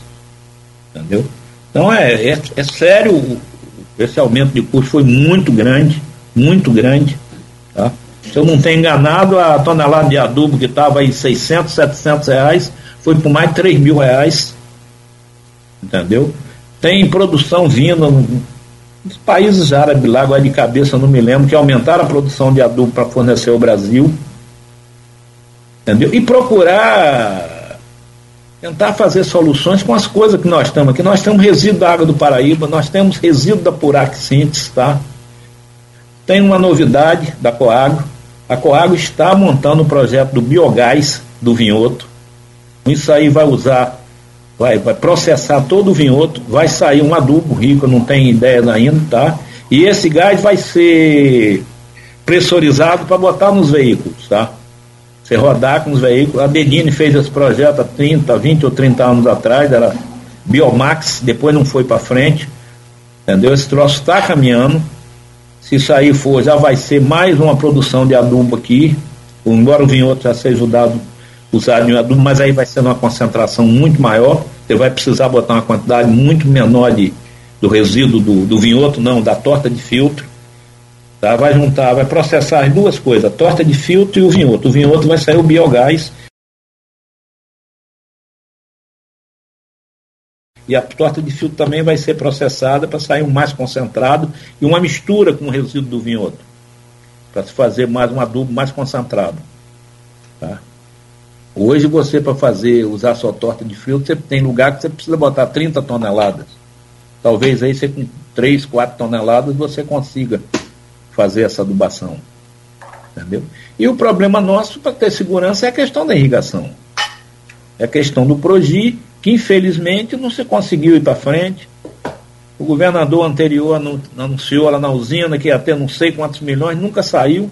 Entendeu? Então é, é, é sério, esse aumento de custo foi muito grande, muito grande. Tá? Se eu não tenho enganado, a tonelada de adubo que estava em 600, 700 reais foi por mais de 3 mil reais. Entendeu? Tem produção vindo dos países árabes lá, agora de cabeça não me lembro, que aumentaram a produção de adubo para fornecer ao Brasil. Entendeu? E procurar tentar fazer soluções com as coisas que nós temos aqui. Nós temos resíduo da água do Paraíba, nós temos resíduo da Purac Síntese, tá? Tem uma novidade da Coagro. A Coagro está montando o um projeto do biogás do vinhoto. Isso aí vai usar, vai, vai processar todo o vinhoto, vai sair um adubo rico, não tem ideia ainda, tá? E esse gás vai ser pressurizado para botar nos veículos, tá? Você rodar com os veículos. A Dedini fez esse projeto há 30, 20 ou 30 anos atrás, era Biomax, depois não foi para frente. Entendeu? Esse troço está caminhando. Se aí for, já vai ser mais uma produção de adubo aqui. Embora o vinhoto já seja usado, usado em adubo, mas aí vai ser uma concentração muito maior. Você vai precisar botar uma quantidade muito menor de, do resíduo do, do vinhoto, não, da torta de filtro. Tá? Vai juntar, vai processar as duas coisas, a torta de filtro e o vinhoto. O vinhoto vai sair o biogás E a torta de filtro também vai ser processada para sair um mais concentrado e uma mistura com o resíduo do vinhoto, para se fazer mais um adubo mais concentrado. Tá? Hoje você, para fazer, usar sua torta de filtro, você tem lugar que você precisa botar 30 toneladas. Talvez aí você com 3, 4 toneladas você consiga fazer essa adubação. Entendeu? E o problema nosso para ter segurança é a questão da irrigação. É a questão do PROGI que infelizmente não se conseguiu ir para frente. O governador anterior anunciou lá na usina que ia ter não sei quantos milhões, nunca saiu.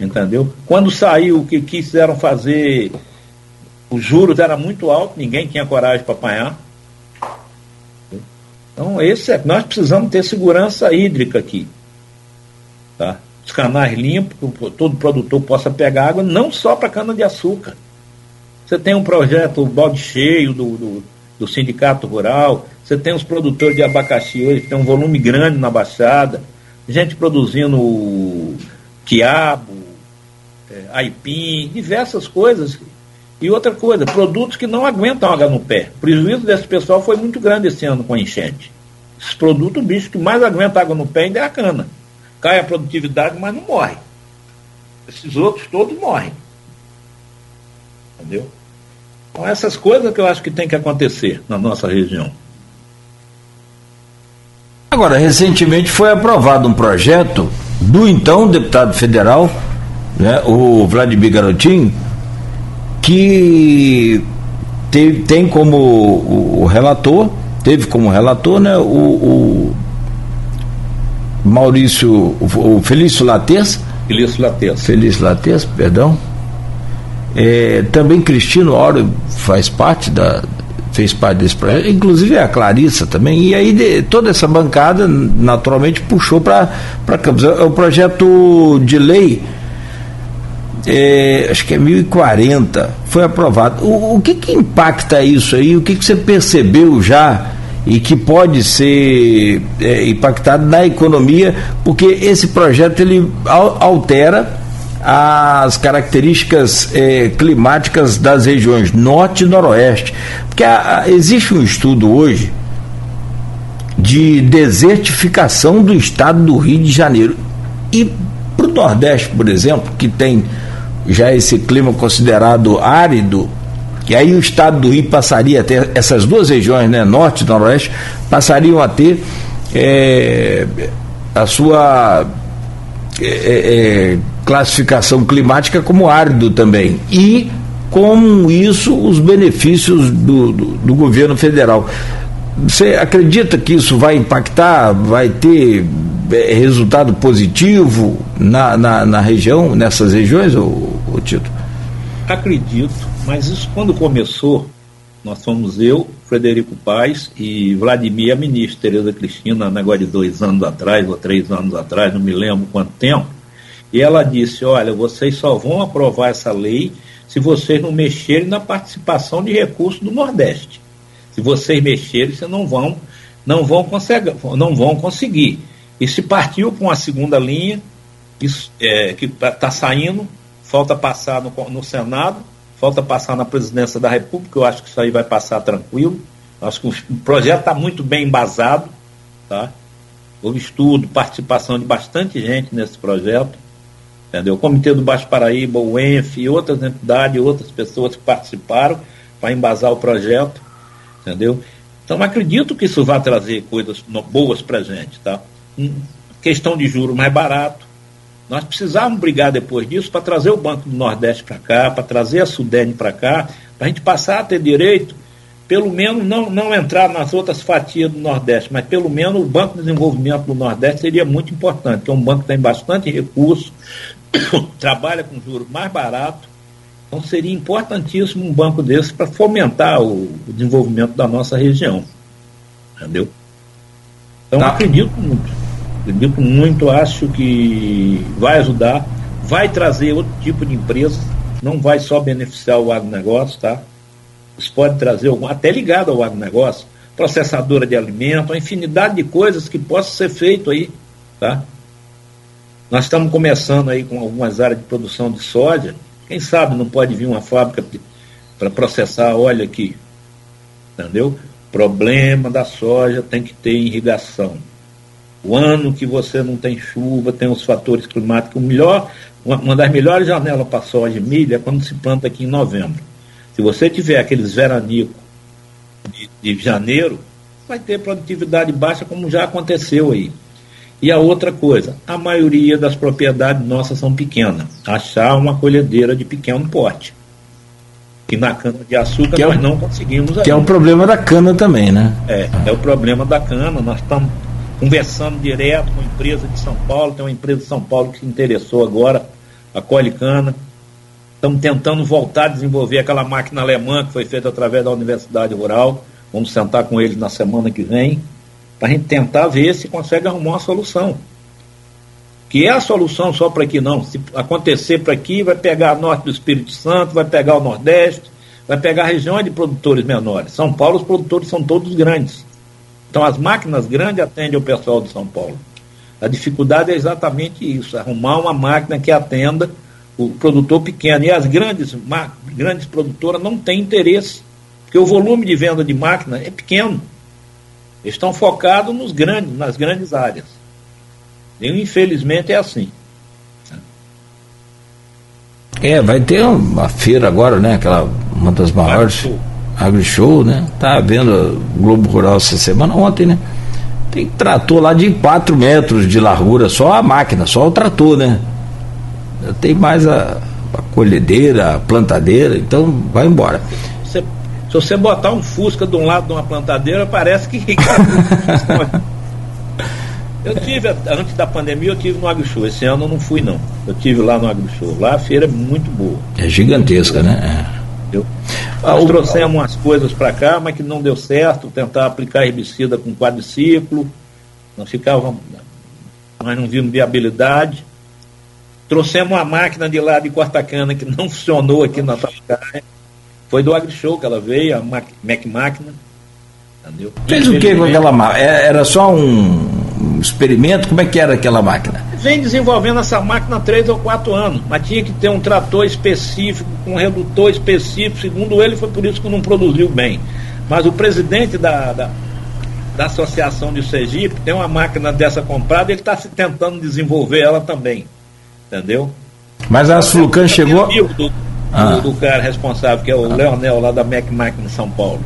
Entendeu? Quando saiu, o que quiseram fazer, os juros eram muito altos, ninguém tinha coragem para apanhar. Então, esse é, nós precisamos ter segurança hídrica aqui. Tá? Os canais limpos, todo produtor possa pegar água, não só para cana-de-açúcar você tem um projeto balde cheio do, do, do, sindicato rural, você tem os produtores de abacaxi hoje, que tem um volume grande na Baixada, gente produzindo quiabo, é, aipim, diversas coisas. E outra coisa, produtos que não aguentam água no pé. O prejuízo desse pessoal foi muito grande esse ano com a enchente. Esses produtos, o bicho que mais aguenta água no pé ainda é a cana. Cai a produtividade, mas não morre. Esses outros todos morrem. Entendeu? Então, essas coisas que eu acho que tem que acontecer na nossa região. Agora, recentemente foi aprovado um projeto do então deputado federal, né, o Vladimir Garotinho, que teve, tem como o, relator, teve como relator né, o, o Maurício, o, Felício Lates. Felício Lates. Felício Lates, perdão é, também Cristino Oro faz parte da fez parte desse projeto, inclusive a Clarissa também, e aí de, toda essa bancada naturalmente puxou para Campos. É o projeto de lei, é, acho que é 1040, foi aprovado. O, o que, que impacta isso aí? O que, que você percebeu já e que pode ser é, impactado na economia? Porque esse projeto ele altera as características eh, climáticas das regiões norte e noroeste. Porque a, a, existe um estudo hoje de desertificação do estado do Rio de Janeiro. E para o Nordeste, por exemplo, que tem já esse clima considerado árido, e aí o estado do Rio passaria a ter, essas duas regiões, né, norte e noroeste, passariam a ter é, a sua é, é, classificação climática como árido também. E, com isso, os benefícios do, do, do governo federal. Você acredita que isso vai impactar, vai ter é, resultado positivo na, na, na região, nessas regiões, o, o Tito? Acredito, mas isso quando começou, Nós fomos eu, Frederico Paz e Vladimir, a ministra Tereza Cristina, negócio de dois anos atrás ou três anos atrás, não me lembro quanto tempo. E ela disse: Olha, vocês só vão aprovar essa lei se vocês não mexerem na participação de recursos do Nordeste. Se vocês mexerem, vocês não vão, não vão, conseguir, não vão conseguir. E se partiu com a segunda linha, isso, é, que está saindo, falta passar no, no Senado, falta passar na presidência da República, eu acho que isso aí vai passar tranquilo. Acho que o projeto está muito bem embasado, tá? Houve estudo, participação de bastante gente nesse projeto, entendeu? O Comitê do Baixo Paraíba, o ENF e outras entidades, outras pessoas que participaram para embasar o projeto, entendeu? Então acredito que isso vai trazer coisas boas para a gente, tá? questão de juro mais barato, nós precisávamos brigar depois disso para trazer o Banco do Nordeste para cá, para trazer a Sudene para cá, para a gente passar a ter direito, pelo menos não, não entrar nas outras fatias do Nordeste, mas pelo menos o Banco de Desenvolvimento do Nordeste seria muito importante, que é um banco que tem bastante recurso, trabalha com juros mais baratos, então seria importantíssimo um banco desse para fomentar o, o, desenvolvimento da nossa região. Entendeu? Então tá. acredito muito. Acredito muito, acho que vai ajudar, vai trazer outro tipo de empresa, não vai só beneficiar o agronegócio, tá? Isso pode trazer algum, até ligado ao agronegócio, processadora de alimento, uma infinidade de coisas que possam ser feito aí, tá? Nós estamos começando aí com algumas áreas de produção de soja. Quem sabe não pode vir uma fábrica para processar óleo aqui. Entendeu? Problema da soja tem que ter irrigação. O ano que você não tem chuva, tem os fatores climáticos. O melhor, uma das melhores janelas para soja e milho é quando se planta aqui em novembro. Se você tiver aqueles veranicos de, de janeiro, vai ter produtividade baixa, como já aconteceu aí. E a outra coisa, a maioria das propriedades nossas são pequenas. Achar uma colhedeira de pequeno porte. Que na cana de açúcar que nós é o, não conseguimos. Que ainda. é o problema da cana também, né? É, é o problema da cana. Nós estamos conversando direto com a empresa de São Paulo, tem uma empresa de São Paulo que se interessou agora, a Colicana. Estamos tentando voltar a desenvolver aquela máquina alemã que foi feita através da Universidade Rural. Vamos sentar com eles na semana que vem, para a gente tentar ver se consegue arrumar uma solução. Que é a solução só para aqui, não. Se acontecer para aqui, vai pegar norte do Espírito Santo, vai pegar o Nordeste, vai pegar regiões de produtores menores. São Paulo, os produtores são todos grandes. Então, as máquinas grandes atendem o pessoal de São Paulo. A dificuldade é exatamente isso: arrumar uma máquina que atenda o produtor pequeno. E as grandes, grandes produtoras não têm interesse, porque o volume de venda de máquina é pequeno. Eles estão focados nos grandes, nas grandes áreas. E, infelizmente é assim. É, vai ter uma feira agora, né? Aquela uma das maiores. AgriShow, né? Tá vendo Globo Rural essa semana, ontem, né? Tem trator lá de 4 metros de largura, só a máquina, só o trator, né? Tem mais a, a colhedeira, a plantadeira, então vai embora. Você, se você botar um Fusca de um lado de uma plantadeira, parece que. eu tive, antes da pandemia, eu tive no AgriShow. Esse ano eu não fui, não. Eu tive lá no AgriShow. Lá a feira é muito boa. É gigantesca, né? É. Entendeu? Ah, Nós trouxemos umas coisas para cá, mas que não deu certo, tentar aplicar herbicida com quadriciclo, não ficava, nós não vimos viabilidade. Trouxemos uma máquina de lá de corta-cana que não funcionou aqui na Tapicai. Foi do AgriShow que ela veio, a Mac, Mac Máquina. Entendeu? Fez o que com aquela máquina? É, era só um experimento? Como é que era aquela máquina? vem desenvolvendo essa máquina há três ou quatro anos, mas tinha que ter um trator específico, um redutor específico, segundo ele, foi por isso que não produziu bem. Mas o presidente da, da, da Associação de Sergipe tem uma máquina dessa comprada, ele está se tentando desenvolver ela também. Entendeu? Mas a Sulcan chegou. Do, ah. do, do, cara responsável, que é o ah. Leonel, lá da Mac Máquina São Paulo.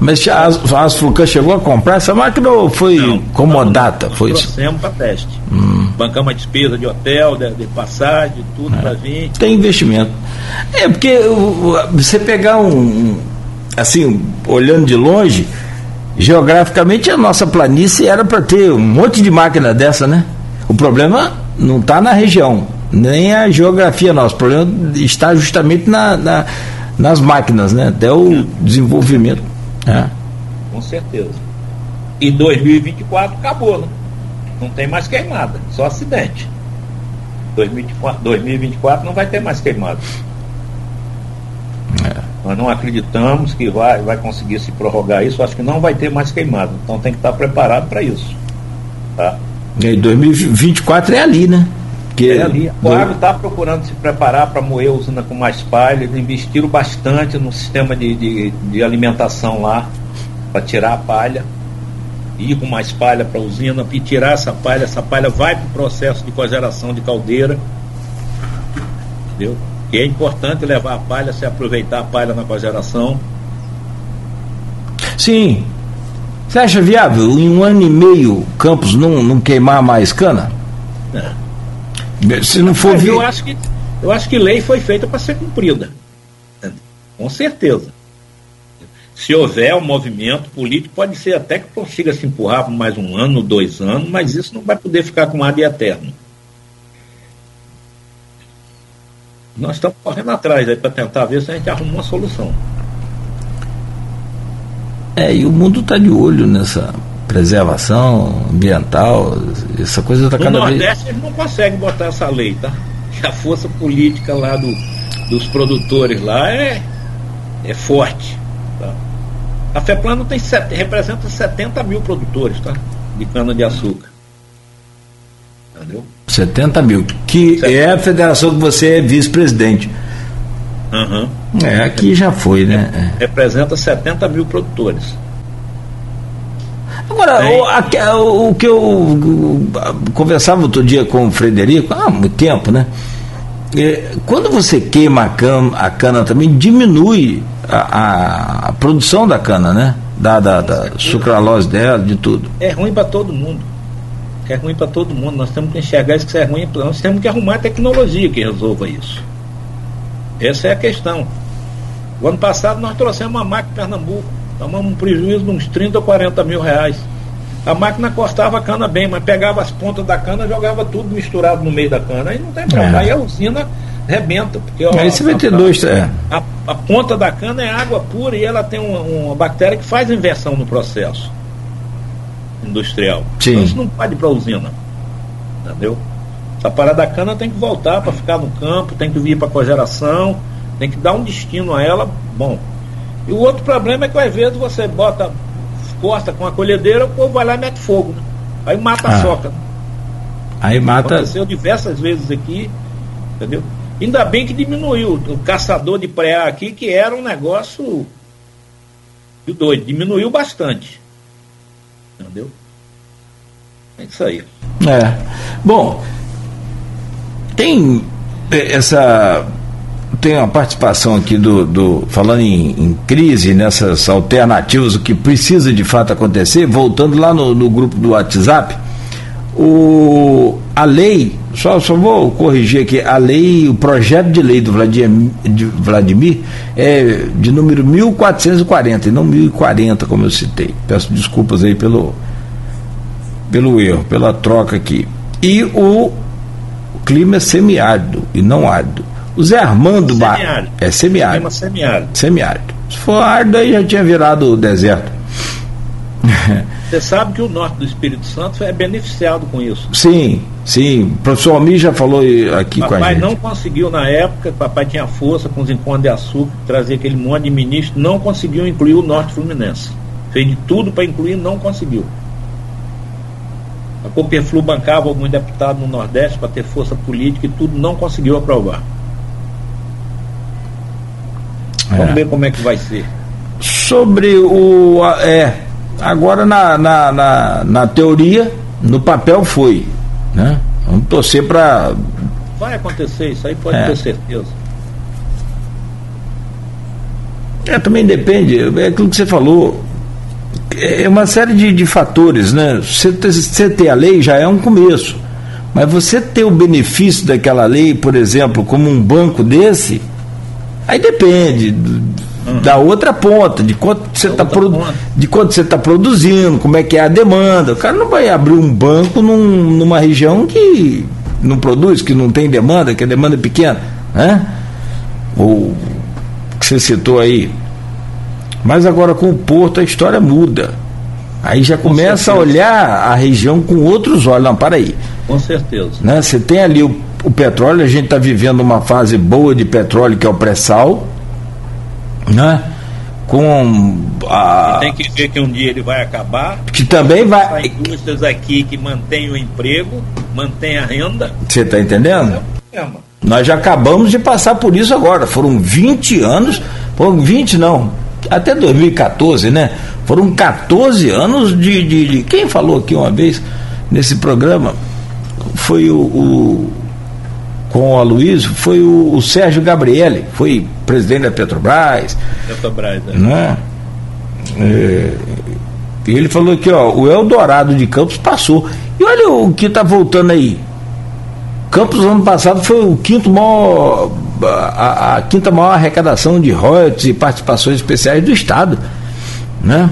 Mas a, a Flucan chegou a comprar essa máquina ou foi não, comodata? Não, foi isso? Trouxemos para teste. Hum. Bancamos a despesa de hotel, de, de passagem, tudo é. para vir. Tem investimento. É, porque você pegar um. Assim, olhando de longe, geograficamente a nossa planície era para ter um monte de máquina dessa, né? O problema não está na região, nem a geografia nossa. O problema está justamente na, na nas máquinas, né? Até o desenvolvimento. É. Com certeza. E 2024 acabou, né? Não tem mais queimada, só acidente. 2024, 2024 não vai ter mais queimada. É. Nós não acreditamos que vai, vai conseguir se prorrogar isso, acho que não vai ter mais queimada. Então tem que estar preparado para isso. Tá? E aí, 2024 é ali, né? Que é ali. O agro está procurando se preparar para moer a usina com mais palha. Eles investiram bastante no sistema de, de, de alimentação lá, para tirar a palha, ir com mais palha para a usina, e tirar essa palha. Essa palha vai para o processo de cogeração de caldeira. Entendeu? Que é importante levar a palha, se aproveitar a palha na cogeração. Sim. Você acha viável em um ano e meio Campos não, não queimar mais cana? É. Se não for eu acho que eu acho que lei foi feita para ser cumprida. Com certeza. Se houver um movimento político, pode ser até que consiga se empurrar por mais um ano, dois anos, mas isso não vai poder ficar com ar eterno. Nós estamos correndo atrás aí para tentar ver se a gente arruma uma solução. É, e o mundo está de olho nessa preservação ambiental, essa coisa está cada vez. No Nordeste eles não conseguem botar essa lei, tá? A força política lá do, dos produtores lá é, é forte. Tá? A FEPLAN tem set, representa 70 mil produtores, tá? De cana-de-açúcar. Entendeu? 70 mil, que 70. é a federação que você é vice-presidente. Uhum. É, aqui já foi, né? Representa 70 mil produtores. Agora, o, o, que eu conversava outro dia com o Frederico, há muito tempo, né? É, quando você queima a cana, a cana também diminui a, a, produção da cana, né? Da, da, da sucralose dela, de tudo. É ruim para todo mundo. É ruim para todo mundo. Nós temos que enxergar isso que é ruim. Nós temos que arrumar a tecnologia que resolva isso. Essa é a questão. O ano passado nós trouxemos uma máquina em Pernambuco Tomamos um prejuízo de uns 30 ou 40 mil reais. A máquina cortava a cana bem, mas pegava as pontas da cana jogava tudo misturado no meio da cana. Aí não tem problema. É. Aí a usina rebenta. Porque, ó, aí você vai ter a, dois. É. A, a, ponta da cana é água pura e ela tem uma, uma bactéria que faz inversão no processo industrial. Sim. Então isso não pode ir para a usina. Entendeu? A parada da cana tem que voltar para ficar no campo, tem que vir para a cogeração, tem que dar um destino a ela bom. E o outro problema é que às vezes você bota, corta com a colhedeira, o povo vai lá e mete fogo. Né? Aí mata ah. a soca. Né? Aí mata. Aconteceu diversas vezes aqui, entendeu? Ainda bem que diminuiu o caçador de pré aqui, que era um negócio doido, diminuiu bastante. Entendeu? É isso aí. É. Bom, tem essa tem uma participação aqui do, do falando em, em, crise, nessas alternativas, o que precisa de fato acontecer, voltando lá no, no grupo do WhatsApp, o, a lei, só, só vou corrigir aqui, a lei, o projeto de lei do Vladimir, de Vladimir é de número 1440 e não 1040, como eu citei. Peço desculpas aí pelo, pelo erro, pela troca aqui. E o clima é semiárido e não árido. O Zé Armando semiárido. É semiárido. semiárido. Semiárido. Se for árido, aí já tinha virado deserto. Você sabe que o norte do Espírito Santo é beneficiado com isso. Sim, sim. O professor Almir já falou aqui papai com a gente. Papai não conseguiu na época, papai tinha força com os encontros de açúcar, trazer aquele monte de ministro, não conseguiu incluir o norte fluminense. Fez de tudo para incluir, não conseguiu. A Cooperflu bancava alguns deputados no Nordeste para ter força política e tudo, não conseguiu aprovar. Vamos é. ver como é que vai ser. Sobre o. É, agora na, na, na, na teoria, no papel foi. Né? Vamos torcer para. Vai acontecer, isso aí pode é. ter certeza. É, também depende, é aquilo que você falou. É uma série de, de fatores, né? Você, você ter a lei já é um começo. Mas você ter o benefício daquela lei, por exemplo, como um banco desse, Aí depende uhum. da outra ponta, de quanto você está produ você está produzindo, como é que é a demanda. O cara não vai abrir um banco num, numa região que não produz, que não tem demanda, que a demanda é pequena, né? Ou que você citou aí. Mas agora com o Porto a história muda. Aí já começa a olhar a região com outros olhos. Não, para aí. Com certeza. Né? Você tem ali o, o petróleo, a gente está vivendo uma fase boa de petróleo, que é o pré-sal. Né? Com a. Tem que ver que um dia ele vai acabar. Que também vai. indústrias aqui que mantêm o emprego, mantêm a renda. Você está entendendo? É, Nós já acabamos de passar por isso agora. Foram 20 anos. Foram 20 não, até 2014, né? Foram 14 anos de, de, de, Quem falou aqui uma vez nesse programa foi o. o com o Aloysio, foi o, o, Sérgio Gabriele, foi presidente da Petrobras. Petrobras, né? né? É, e ele falou aqui, ó, o Eldorado de Campos passou. E olha o que está voltando aí. Campos ano passado foi o quinto maior, a, a quinta maior arrecadação de royalties e participações especiais do Estado. Né?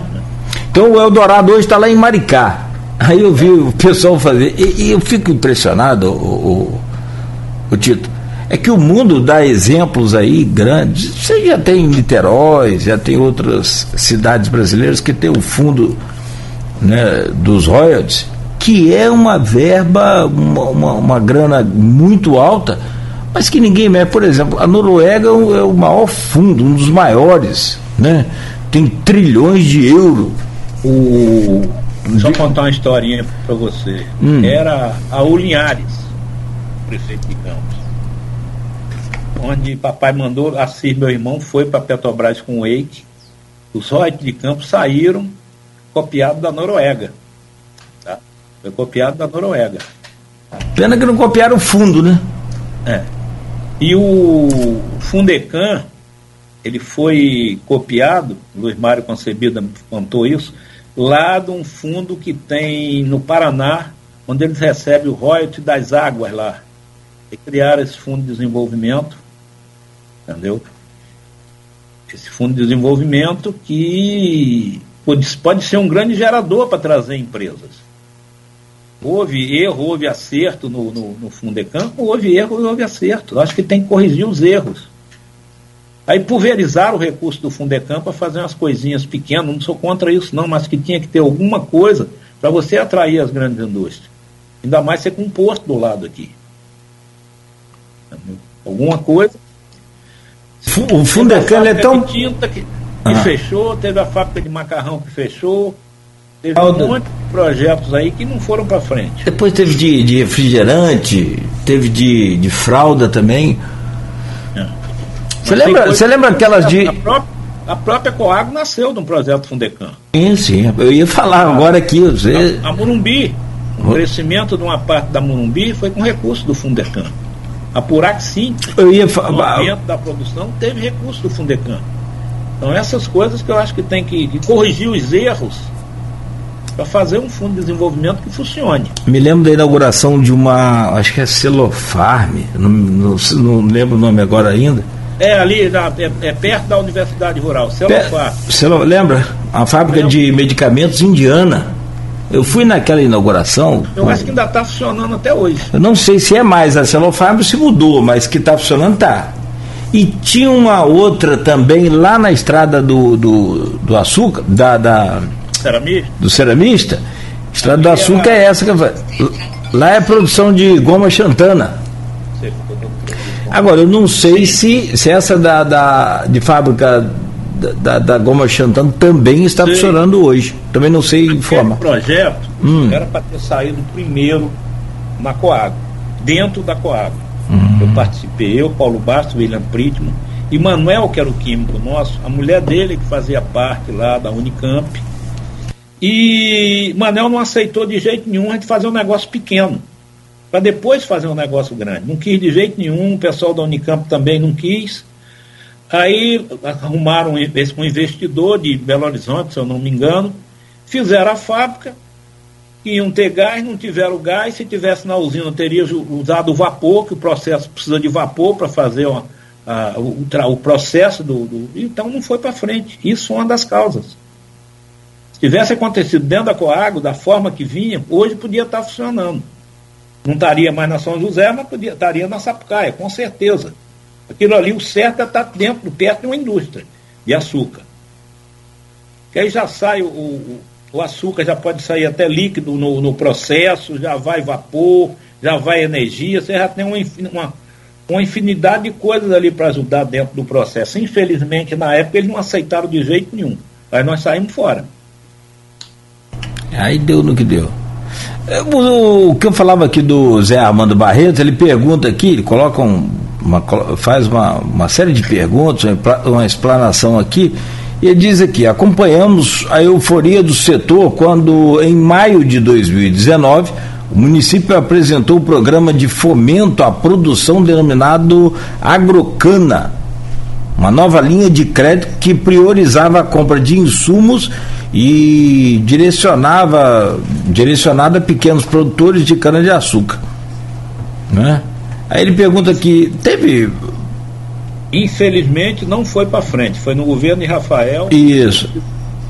Então o Eldorado hoje está lá em Maricá. Aí eu vi o pessoal fazer, e, e eu fico impressionado, o, o, o, Tito, é que o mundo dá exemplos aí grandes. Você já tem Niterói, já tem outras cidades brasileiras que tem o fundo né, dos royalties, que é uma verba, uma, uma, uma grana muito alta, mas que ninguém mexe. Por exemplo, a Noruega é o é maior fundo, um dos maiores, né? tem trilhões de euros. O, Só contar uma historinha para você. Hum. Era a Ulinhares, prefeito de Campos. Onde papai mandou, assim meu irmão foi para Petrobras com o Eike. Os royalties de Campos saíram copiados da Noruega. Tá? Foi copiado da Noruega. Pena que não copiaram o fundo, né? É. E o Fundecan, ele foi copiado, Luiz Mário Concebida contou isso, lá de um fundo que tem no Paraná, onde eles recebem o royalty das águas lá. Criaram esse fundo de desenvolvimento, entendeu? Esse fundo de desenvolvimento que pode, pode ser um grande gerador para trazer empresas. Houve erro, houve acerto no, no, no Fundecam, houve erro e houve acerto. Acho que tem que corrigir os erros. Aí pulverizar o recurso do Fundecam para fazer umas coisinhas pequenas, não sou contra isso não, mas que tinha que ter alguma coisa para você atrair as grandes indústrias. Ainda mais ser com um porto do lado aqui. Alguma coisa. O Fundecam é tão. tinta que, que ah. fechou, teve a fábrica de macarrão que fechou, teve um monte de projetos aí que não foram para frente. Depois teve de, de refrigerante, teve de, de fralda também. Você lembra, você lembra aquelas de. A própria, a própria Coag nasceu de um projeto Fundecam. Sim, sim. Eu ia falar agora aqui. Você... A, a Murumbi, o crescimento de uma parte da Murumbi foi com recurso do Fundecam. A Purac sim, eu ia falar. dentro da produção teve recurso do Fundecam. Então essas coisas que eu acho que tem que, que corrigir os erros para fazer um fundo de desenvolvimento que funcione. Me lembro da inauguração de uma, acho que é Celofarm, não, não, não lembro o nome agora ainda é ali, na, é, é, perto da Universidade Rural, Celofar. Você lembra? A fábrica de medicamentos indiana. Eu fui naquela inauguração. Eu acho que ainda está funcionando até hoje. Eu não sei se é mais a Celofarm se mudou, mas que está funcionando está. E tinha uma outra também lá na estrada do, do, do açúcar, da, da ceramista. do ceramista. Estrada do açúcar é, é essa que lá é produção de goma xantana. Agora, eu não sei se, se essa da, da, de fábrica da, da Goma Xantano também está sei. funcionando hoje. Também não sei informar. O projeto hum. era para ter saído primeiro na Coagro, dentro da Coagro. Hum. Eu participei, eu, Paulo Bastos, William Pritman, e Manuel, que era o químico nosso, a mulher dele que fazia parte lá da Unicamp. E Manuel não aceitou de jeito nenhum a gente fazer um negócio pequeno para depois fazer um negócio grande. Não quis de jeito nenhum, o pessoal da Unicamp também não quis. Aí arrumaram um investidor de Belo Horizonte, se eu não me engano, fizeram a fábrica, iam ter gás, não tiveram gás, se tivesse na usina teria usado o vapor, que o processo precisa de vapor para fazer uma, a, o, o, processo do, do, Então não foi para frente. Isso é uma das causas. Se tivesse acontecido dentro da Coago, da forma que vinha, hoje podia estar tá funcionando. Não estaria mais na São José, mas podia, estaria na Sapucaia, com certeza. Aquilo ali, o certo é estar dentro, perto de uma indústria de açúcar. Que aí já sai o, o, o açúcar, já pode sair até líquido no, no, processo, já vai vapor, já vai energia, você já tem uma, uma, uma infinidade de coisas ali para ajudar dentro do processo. Infelizmente, na época, eles não aceitaram de jeito nenhum. Aí nós saímos fora. Aí deu no que deu. É, o, que eu falava aqui do Zé Armando Barreto, ele pergunta aqui, ele coloca um, uma, faz uma, uma série de perguntas, uma explanação aqui, e diz aqui: acompanhamos a euforia do setor quando, em maio de 2019, o município apresentou o programa de fomento à produção denominado Agrocana, uma nova linha de crédito que priorizava a compra de insumos e direcionava direcionada a pequenos produtores de cana-de-açúcar. Né? Aí ele pergunta aqui, teve. Infelizmente não foi para frente, foi no governo de Rafael. Isso.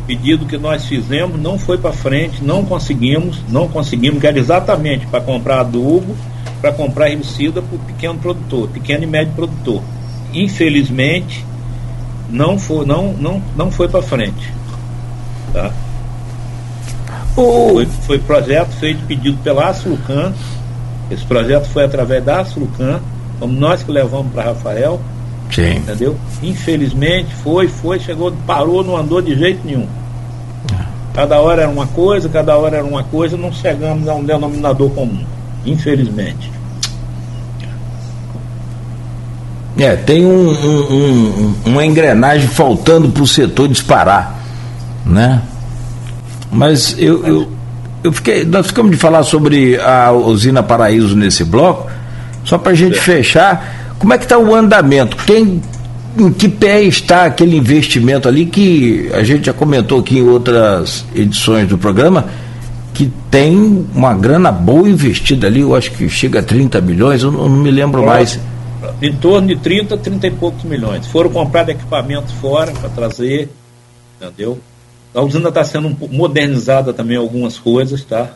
Pedido que nós fizemos não foi para frente, não conseguimos, não conseguimos, que era exatamente para comprar adubo, para comprar herbicida para o pequeno produtor, pequeno e médio produtor. Infelizmente, não foi, não, não, não foi para frente. Tá? Foi, foi projeto feito, pedido pela Aslucan. Esse projeto foi através da Aslucan, como nós que levamos para Rafael. Sim. Entendeu? Infelizmente, foi, foi, chegou, parou, não andou de jeito nenhum. Cada hora era uma coisa, cada hora era uma coisa, não chegamos a um denominador comum. Infelizmente. É, tem um, um, um, uma engrenagem faltando para o setor disparar né? Mas eu, eu, eu fiquei, nós ficamos de falar sobre a usina Paraíso nesse bloco, só para a gente é. fechar, como é que está o andamento? Em que pé está aquele investimento ali que a gente já comentou aqui em outras edições do programa, que tem uma grana boa investida ali, eu acho que chega a 30 milhões, eu não, me lembro mais. Em torno de 30, 30 e poucos milhões. Foram comprados equipamentos fora para trazer, entendeu? A usina está sendo modernizada também algumas coisas, tá?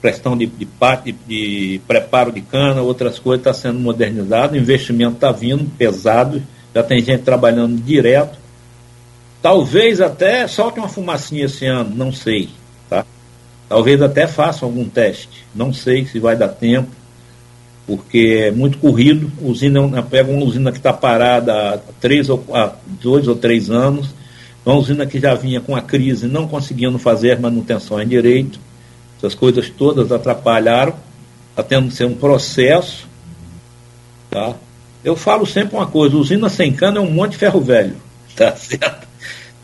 Questão de, de, de, de preparo de cana, outras coisas está sendo modernizado, o investimento está vindo pesado, já tem gente trabalhando direto. Talvez até solte uma fumacinha esse ano, não sei, tá? Talvez até faça algum teste, não sei se vai dar tempo, porque é muito corrido. Usina, pega uma usina que está parada há, três ou, há dois ou três anos, uma usina que já vinha com a crise, não conseguindo fazer manutenção em direito, essas coisas todas atrapalharam, está tendo que ser um processo. Tá? Eu falo sempre uma coisa, usina sem cana é um monte de ferro velho. Tá certo?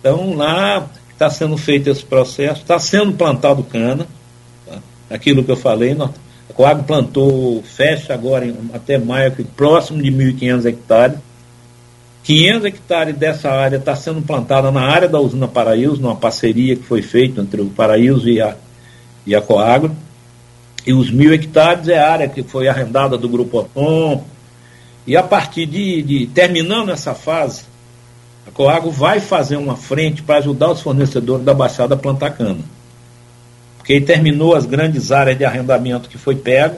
Então lá está sendo feito esse processo, está sendo plantado cana, tá? aquilo que eu falei, nós, a Coag plantou, fecha agora em, até maio, próximo de 1.500 hectares, 500 hectares dessa área está sendo plantada na área da usina Paraíso, numa parceria que foi feita entre o Paraíso e a, e a Coagro. E os mil hectares é a área que foi arrendada do Grupo Otom. E a partir de, de terminando essa fase, a Coagro vai fazer uma frente para ajudar os fornecedores da Baixada a plantar cana. Porque aí terminou as grandes áreas de arrendamento que foi pego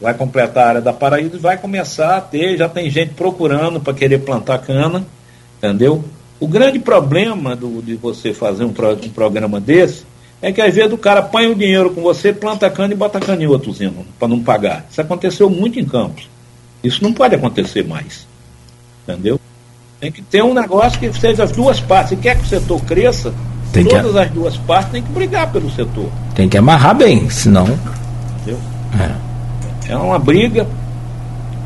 vai completar a área da Paraíba e vai começar a ter, já tem gente procurando para querer plantar cana, entendeu? O grande problema do, de você fazer um, pro, um programa desse é que às vezes o cara põe o dinheiro com você, planta cana e bota cana em outro usina, para não pagar. Isso aconteceu muito em Campos. Isso não pode acontecer mais. Entendeu? Tem que ter um negócio que seja as duas partes. Se quer que o setor cresça, tem todas que... as duas partes têm que brigar pelo setor. Tem que amarrar bem, senão. Entendeu? É. É uma briga,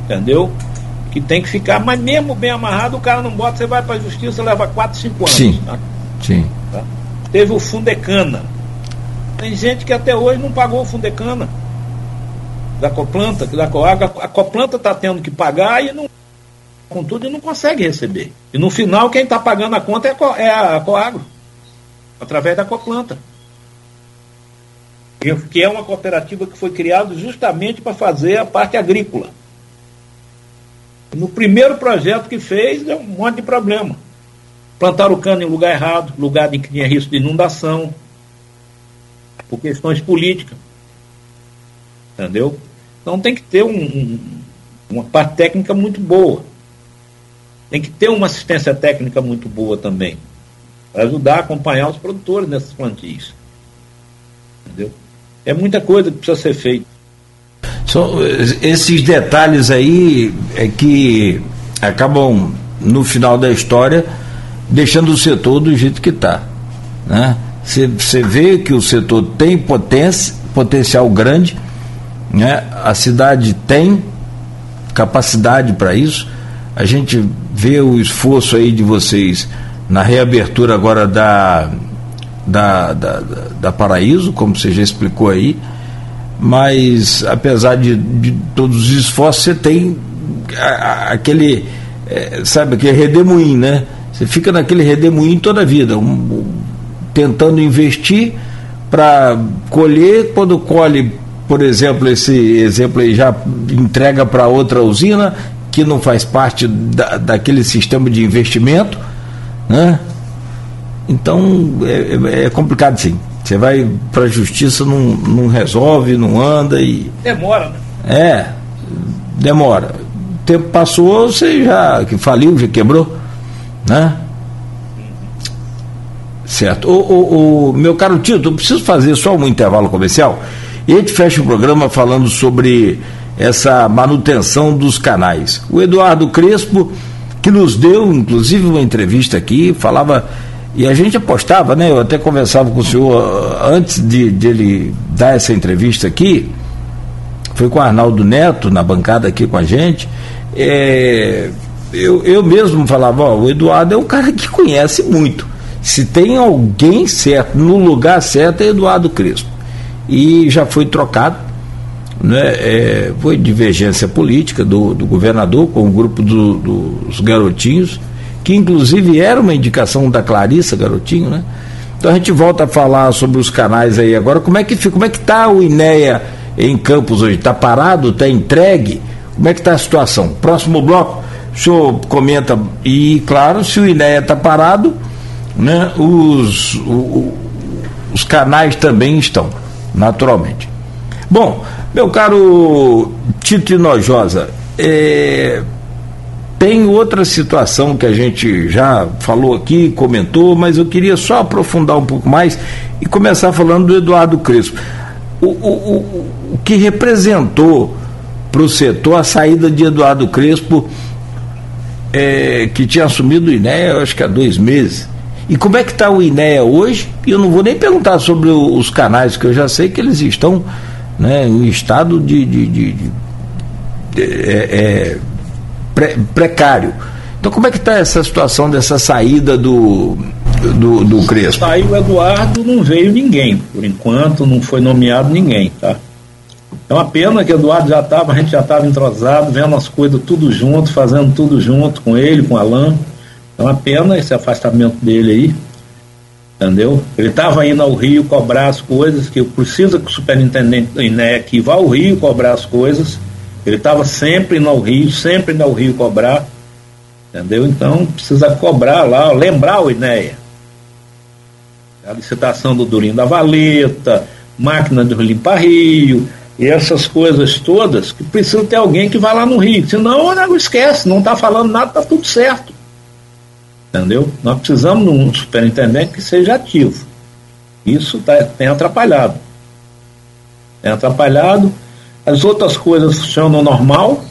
entendeu? Que tem que ficar, mas mesmo bem amarrado, o cara não bota, você vai para a justiça, leva 4, 5 anos. Sim. Tá? Sim. Tá? Teve o Fundecana. Tem gente que até hoje não pagou o Fundecana da Coplanta, da Coagro. A Coplanta está tendo que pagar e não com tudo e não consegue receber. E no final quem está pagando a conta é a, é a Coagro, através da Coplanta que é uma cooperativa que foi criada justamente para fazer a parte agrícola. No primeiro projeto que fez, deu um monte de problema. Plantaram o cano em lugar errado, lugar em que tinha risco de inundação, por questões políticas. Entendeu? Então tem que ter um, um, uma parte técnica muito boa. Tem que ter uma assistência técnica muito boa também, para ajudar a acompanhar os produtores nessas plantias. É muita coisa que precisa ser feita. São esses detalhes aí é que acabam, no final da história, deixando o setor do jeito que está. Né? Você vê que o setor tem potência, potencial grande, né? a cidade tem capacidade para isso. A gente vê o esforço aí de vocês na reabertura agora da, da, da, da Paraíso, como você já explicou aí, mas apesar de, de todos os esforços, você tem aquele, é, sabe, aquele redemoinho, né? Você fica naquele redemoinho toda a vida, um, tentando investir para colher, quando colhe, por exemplo, esse exemplo aí já entrega para outra usina que não faz parte da, daquele sistema de investimento, né? Então é, é complicado sim. Você vai para a justiça, não, não resolve, não anda e. Demora, né? É, demora. O tempo passou, você já que faliu, já quebrou, né? Certo. O, o, o, meu caro Tito, eu preciso fazer só um intervalo comercial e a gente fecha o programa falando sobre essa manutenção dos canais. O Eduardo Crespo, que nos deu, inclusive, uma entrevista aqui, falava e a gente apostava, né? Eu até conversava com o senhor ah, antes de, de ele dar essa entrevista aqui, foi com o Arnaldo Neto na bancada aqui com a gente. É, eu, eu mesmo falava, ó, o Eduardo é um cara que conhece muito. Se tem alguém certo, no lugar certo, é Eduardo Crespo. E já foi trocado, né? É, foi divergência política do, do governador com o grupo do, dos garotinhos que inclusive era uma indicação da Clarissa Garotinho, né? Então a gente volta a falar sobre os canais aí agora. Como é que fica? Como é que está o INEA em Campos hoje? Está parado? Está entregue? Como é que está a situação? Próximo bloco, o senhor comenta, e claro, se o INEA está parado, né, os, o, os canais também estão, naturalmente. Bom, meu caro Tito Inojosa, é, tem outra situação que a gente já falou aqui, comentou, mas eu queria só aprofundar um pouco mais e começar falando do Eduardo Crespo. O, o, o, que representou para o setor a saída de Eduardo Crespo, é, que tinha assumido o INEA, acho que há dois meses. E como é que está o INEA hoje? E eu não vou nem perguntar sobre os canais, que eu já sei que eles estão né, em estado de, de, de, de é, é, pre, precário. Então como é que está essa situação dessa saída do, do, do Crespo? Saiu o Eduardo, não veio ninguém, por enquanto não foi nomeado ninguém, tá? É uma pena que o Eduardo já estava, a gente já estava entrosado, vendo as coisas tudo junto, fazendo tudo junto com ele, com o Alain. É uma pena esse afastamento dele aí, entendeu? Ele estava indo ao Rio cobrar as coisas, que precisa que o superintendente do INEC vá ao Rio cobrar as coisas, ele estava sempre no Rio, sempre no Rio cobrar, entendeu? Então precisa cobrar lá, lembrar o INEA. A licitação do Durinho da Valeta, máquina de limpar Rio, e essas coisas todas, que precisa ter alguém que vá lá no Rio. Senão, não esquece, não está falando nada, está tudo certo. Entendeu? Nós precisamos de um superintendente que seja ativo. Isso tá, tem atrapalhado. Tem atrapalhado as outras coisas funcionam normal,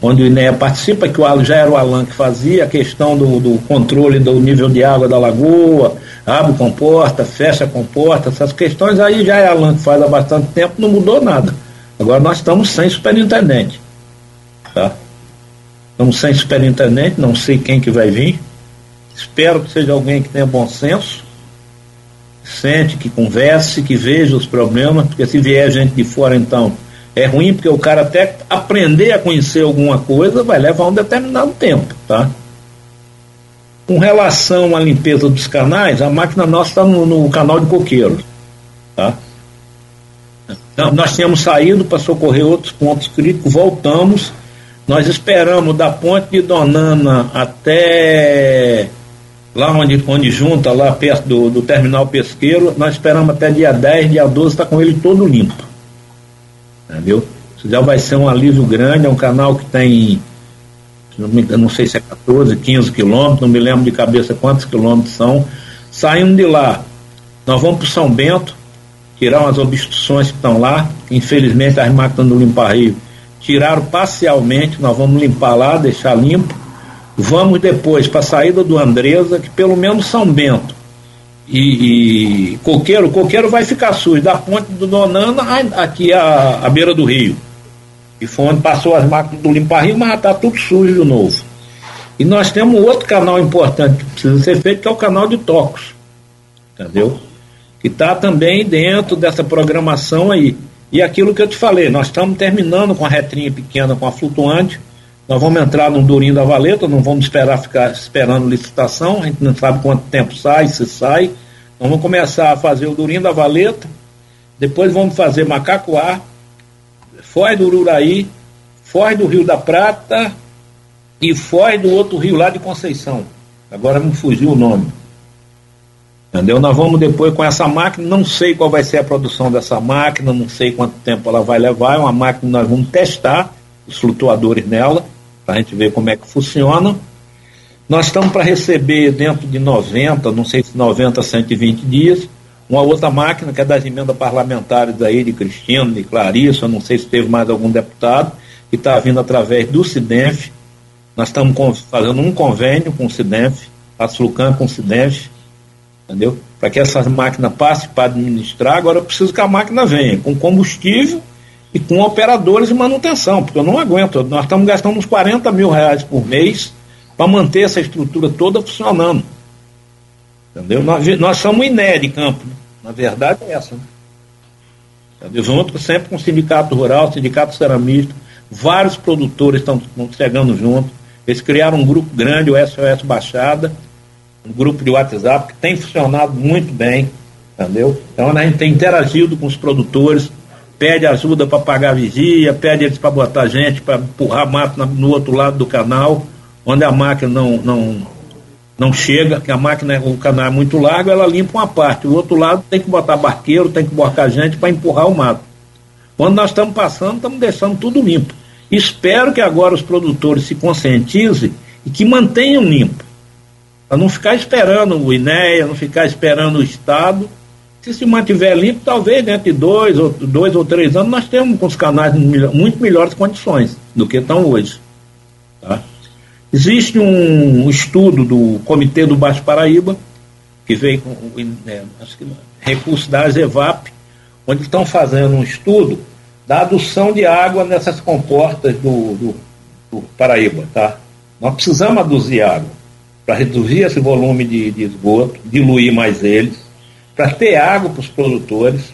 onde o INEA participa, que o já era o Alan que fazia, a questão do, do controle do nível de água da lagoa, abre comporta, fecha comporta, essas questões aí já é Alan que faz há bastante tempo, não mudou nada. Agora nós estamos sem superintendente. Tá? Estamos sem superintendente, não sei quem que vai vir. Espero que seja alguém que tenha bom senso, sente, que converse, que veja os problemas, porque se vier gente de fora, então, é ruim porque o cara até aprender a conhecer alguma coisa vai levar um determinado tempo, tá? Com relação à limpeza dos canais, a máquina nossa está no, no, canal de coqueiro, tá? Então, nós tínhamos saído para socorrer outros pontos críticos, voltamos, nós esperamos da ponte de Donana até lá onde, onde junta, lá perto do, do terminal pesqueiro, nós esperamos até dia 10, dia 12, está com ele todo limpo entendeu? Isso já vai ser um alívio grande, é um canal que tem, não, sei se é 14, 15 quilômetros, não me lembro de cabeça quantos quilômetros são. Saindo de lá, nós vamos para São Bento, tirar umas obstruções que estão lá. Infelizmente as máquinas do Limpa Rio tiraram parcialmente, nós vamos limpar lá, deixar limpo. Vamos depois para a saída do Andresa, que pelo menos São Bento e, e Coqueiro, Coqueiro vai ficar sujo, da ponte do Donana aqui à, à beira do rio. E foi onde passou as máquinas do Limpa Rio, mas está tudo sujo de novo. E nós temos outro canal importante que precisa ser feito, que é o canal de Tocos. Entendeu? Que está também dentro dessa programação aí. E aquilo que eu te falei, nós estamos terminando com a retrinha pequena, com a flutuante. Nós vamos entrar no Durinho da Valeta, não vamos esperar ficar esperando licitação, a gente não sabe quanto tempo sai, se sai. Vamos começar a fazer o Durinho da Valeta, depois vamos fazer Macacoá, Foz do Ururaí, Foz do Rio da Prata e Foz do outro rio lá de Conceição. Agora me fugiu o nome. Entendeu? Nós vamos depois com essa máquina, não sei qual vai ser a produção dessa máquina, não sei quanto tempo ela vai levar, é uma máquina que nós vamos testar os flutuadores nela, para a gente ver como é que funciona. Nós estamos para receber dentro de 90, não sei se 90, 120 dias, uma outra máquina que é das emendas parlamentares aí de Cristina, de Clarissa, não sei se teve mais algum deputado, que está vindo através do SIDENF. Nós estamos fazendo um convênio com o SIDENF, a Slucan com o SIDENF, entendeu? Para que essas máquinas passem para administrar, agora eu preciso que a máquina venha com combustível e com operadores de manutenção, porque eu não aguento. Nós estamos gastando uns 40 mil reais por mês para manter essa estrutura toda funcionando. Entendeu? Nós, nós somos INE de campo. Né? Na verdade é essa. Né? Junto sempre com o sindicato rural, sindicato ceramista, vários produtores estão, estão chegando junto. Eles criaram um grupo grande, o SOS Baixada, um grupo de WhatsApp que tem funcionado muito bem, entendeu? Então a gente tem interagido com os produtores, pede ajuda para pagar vigia, pede eles para botar gente para empurrar mato no outro lado do canal, onde a máquina não, não, não chega, que a máquina, o canal é muito largo, ela limpa uma parte. O outro lado tem que botar barqueiro, tem que botar gente para empurrar o mato. Quando nós estamos passando, estamos deixando tudo limpo. Espero que agora os produtores se conscientizem e que mantenham limpo. Para não ficar esperando o INEA, não ficar esperando o Estado. Se se mantiver limpo, talvez dentro de dois ou, dois ou três anos nós temos com os canais muito melhores condições do que estão hoje. Tá? Existe um estudo do Comitê do Baixo Paraíba, que veio com é, que, recurso da ASEVAP, onde estão fazendo um estudo da adução de água nessas comportas do, do, do Paraíba. Tá? Nós precisamos aduzir água para reduzir esse volume de, de esgoto, diluir mais eles, para ter água para os produtores,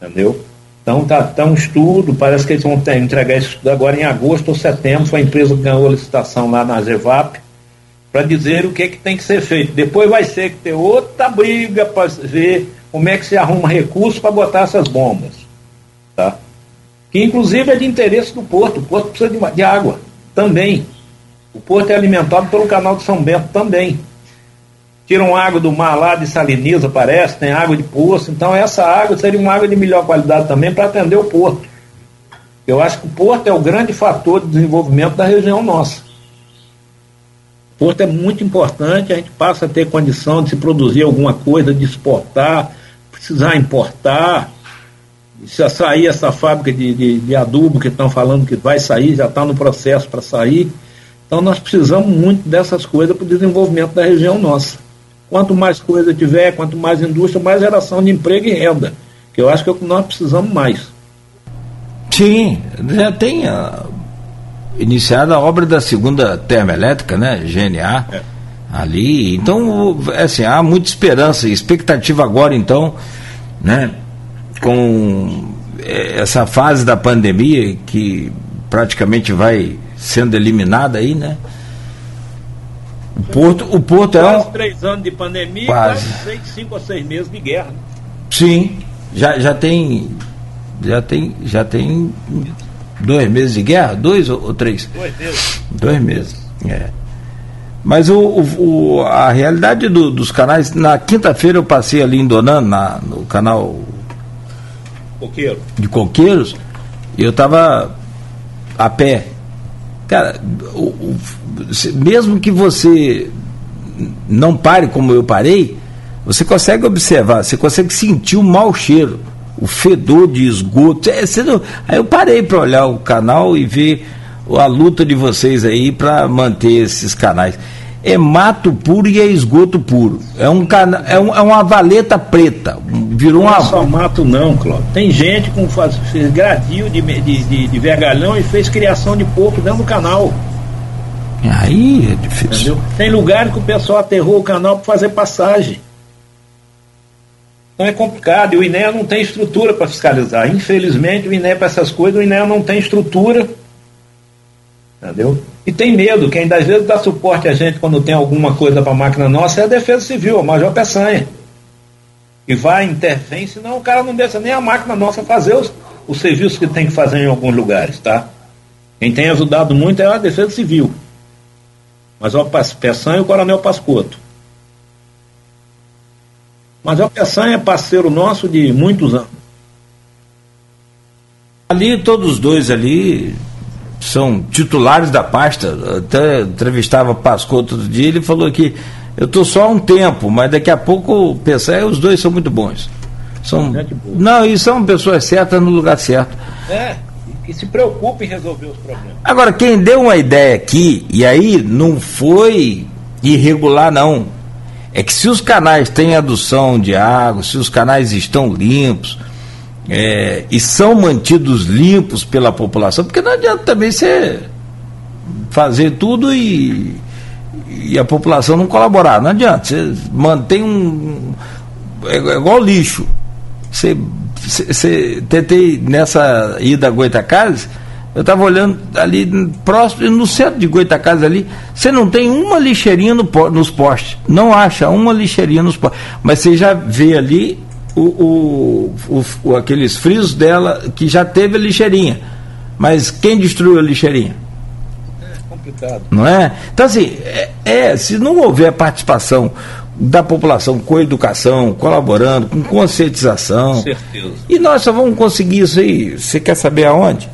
entendeu? Então está tá um estudo, parece que eles vão ter, entregar esse estudo agora em agosto ou setembro, foi a empresa que ganhou a licitação lá na Zevap, para dizer o que, que tem que ser feito. Depois vai ser que ter outra briga para ver como é que se arruma recurso para botar essas bombas. Tá? Que inclusive é de interesse do porto. O porto precisa de, de água também. O porto é alimentado pelo canal de São Bento também tiram água do mar lá de Saliniza, parece, tem água de poço. Então, essa água seria uma água de melhor qualidade também para atender o porto. Eu acho que o porto é o grande fator de desenvolvimento da região nossa. O porto é muito importante, a gente passa a ter condição de se produzir alguma coisa, de exportar, precisar importar. Se sair essa fábrica de, de, de adubo que estão falando que vai sair, já está no processo para sair. Então nós precisamos muito dessas coisas para o desenvolvimento da região nossa. Quanto mais coisa tiver, quanto mais indústria, mais geração de emprego e renda. Que eu acho que é o que nós precisamos mais. Sim, já tem a, iniciada a obra da segunda termoelétrica, né? GNA. É. Ali. Então, é assim, há muita esperança e expectativa agora, então, né? Com essa fase da pandemia que praticamente vai sendo eliminada aí, né? O Porto, o Porto é quase é um... três anos de pandemia quase. e quase cinco ou seis meses de guerra. Sim, já, já tem já tem já tem dois meses de guerra, dois ou, ou três? Dois meses. Dois meses. É. Mas o, o, a realidade do, dos canais, na quinta-feira eu passei ali em Donan, na, no canal Coqueiro. de Coqueiros, eu estava a pé. Cara, o, o, mesmo que você não pare como eu parei, você consegue observar, você consegue sentir o mau cheiro, o fedor de esgoto. É, não, aí eu parei para olhar o canal e ver a luta de vocês aí para manter esses canais é mato puro e é esgoto puro. É, um cana, é, um, é uma valeta preta. Virou não uma. Não é só mato, não, Cláudio. Tem gente com faz, fez gradil de, de, de, de vergalhão e fez criação de porco dentro do canal. Aí é difícil. Entendeu? Tem lugares que o pessoal aterrou o canal para fazer passagem. Então é complicado. E o INEA não tem estrutura para fiscalizar. Infelizmente, o INEA para essas coisas, o INEA não tem estrutura. Entendeu? E tem medo, quem às vezes dá suporte a gente quando tem alguma coisa para a máquina nossa é a Defesa Civil, o Major Peçanha. E vai, intervém, senão o cara não deixa nem a máquina nossa fazer os, os serviços que tem que fazer em alguns lugares, tá? Quem tem ajudado muito é a Defesa Civil. Mas o Peçanha e o Coronel Pascoto. Mas o Peçanha é parceiro nosso de muitos anos. Ali, todos os dois ali, são titulares da pasta. Até entrevistava Pascoto outro dia, ele falou que eu estou só há um tempo, mas daqui a pouco pensar, os dois são muito bons. São, não, e são pessoas certas no lugar certo. É, que se preocupe em resolver os problemas. Agora, quem deu uma ideia aqui, e aí não foi irregular, não. É que se os canais têm adução de água, se os canais estão limpos, é, e são mantidos limpos pela população, porque não adianta também você fazer tudo e, e a população não colaborar. Não adianta. Você mantém um. É, é igual lixo. Você, você, tentei nessa ida a Goitacazes, eu estava olhando ali próximo, no centro de Goitacazes ali, você não tem uma lixeirinha no, nos postes. Não acha uma lixeirinha nos postes. Mas você já vê ali o, o, o, aqueles frisos dela que já teve a lixeirinha. Mas quem destruiu a lixeirinha? É complicado. Não é? Então, assim, é, é, se não houver participação da população com educação, colaborando, com conscientização. Com certeza. E nós só vamos conseguir isso aí. Você quer saber aonde?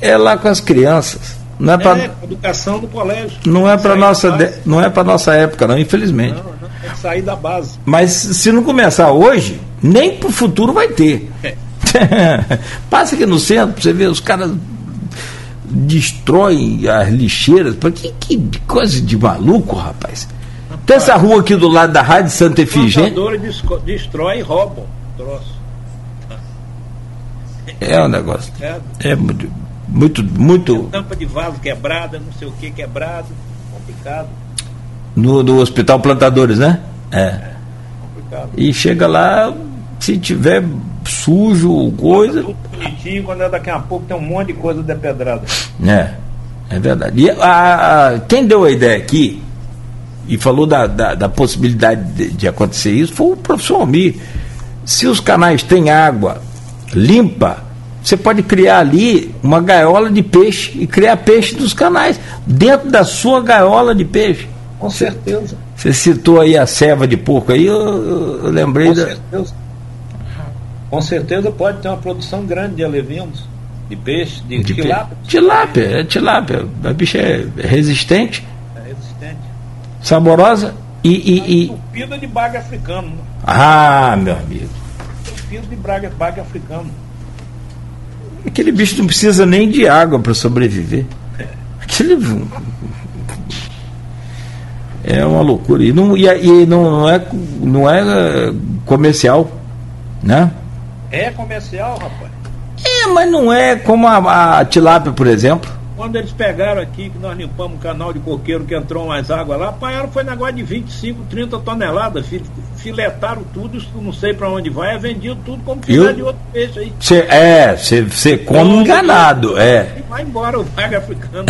É lá com as crianças. Não é, pra, é educação do colégio. Não é para nossa, de, não é para nossa época, não, infelizmente. Não, não, tem que sair da base. Mas se não começar hoje, nem para o futuro vai ter. É. Passa aqui no centro, você vê os caras destroem as lixeiras. Que, que coisa de maluco, rapaz. rapaz. Tem essa rua aqui do lado da Rádio Santa Efigênia. Os destrói e roubam troço. É um negócio. É muito, muito. muito... tampa de vaso quebrada, não sei o que quebrado. Complicado. No, no Hospital Plantadores, né? É. é complicado. E chega lá, se tiver sujo, coisa. Tudo bonitinho, quando é daqui a pouco tem um monte de coisa depedrada. É, é verdade. E a, a, quem deu a ideia aqui e falou da, da, da possibilidade de, de, acontecer isso foi o professor Almir. Se os canais têm água limpa, você pode criar ali uma gaiola de peixe e criar peixe dos canais, dentro da sua gaiola de peixe. Com certeza. Você citou aí a ceva de porco aí, eu, eu lembrei Com da. Certeza. Com certeza pode ter uma produção grande de alevinos, de peixe, de, de tilápia. Tilápia, é tilápia. A bicha é resistente. É resistente. Saborosa e. e, e... Entupida de baga africano. Né? Ah, meu amigo. Entupida de baga, baga africano. Aquele bicho não precisa nem de água para sobreviver. É. Aquele. É uma loucura. E não, e, e não, não, é, não é comercial, né? É comercial, rapaz. É, mas não é como a, a tilápia, por exemplo. Quando eles pegaram aqui, que nós limpamos o canal de coqueiro que entrou mais água lá, apanharam foi negócio de 25, 30 toneladas. Filetaram tudo, isso não sei para onde vai, é vendido tudo como filé Eu? de outro peixe aí. Cê, é, você come enganado, é. E vai embora o vaga africano.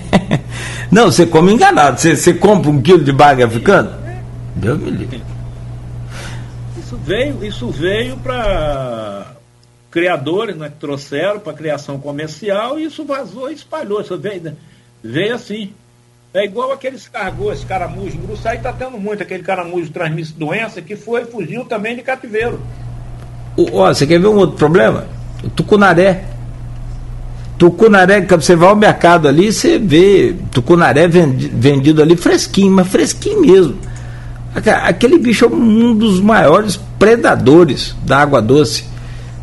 não, você come enganado. Você compra um quilo de baga africano? Deus me livre veio, isso veio para criadores né, que trouxeram para criação comercial e isso vazou e espalhou. Isso veio, veio assim. É igual aqueles cargos, esse caramujo. No Uruçai está tendo muito aquele caramujo transmite doença que foi, fugiu também de cativeiro. Ó, você quer ver um outro problema? O tucunaré. Tucunaré, você vai ao mercado ali, você vê tucunaré vendido ali fresquinho, mas fresquinho mesmo. Aquele bicho é um dos maiores predadores da água doce.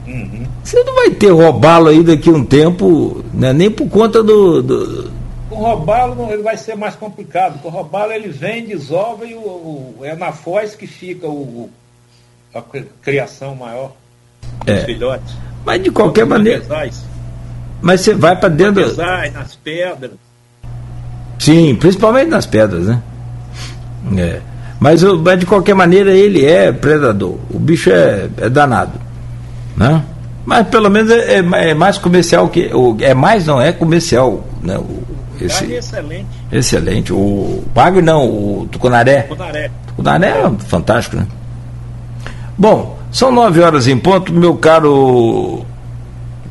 Uhum. Você não vai ter robalo aí daqui a um tempo, né, nem por conta do. do... O robalo ele vai ser mais complicado. O robalo ele vem, desova e o, o, é na foz que fica o, a criação maior dos é. filhotes. Mas de qualquer maneira. Mas você vai para dentro. Apesar, nas pedras. Sim, principalmente nas pedras, né? É. Mas, mas de qualquer maneira ele é predador. O bicho é, é danado. Né? Mas pelo menos é, é, é mais comercial que. É mais, não é comercial. Né? O, esse, é excelente. Excelente. O Pago não, o Tucunaré. Tucunaré. Tucunaré é fantástico, né? Bom, são nove horas em ponto, meu caro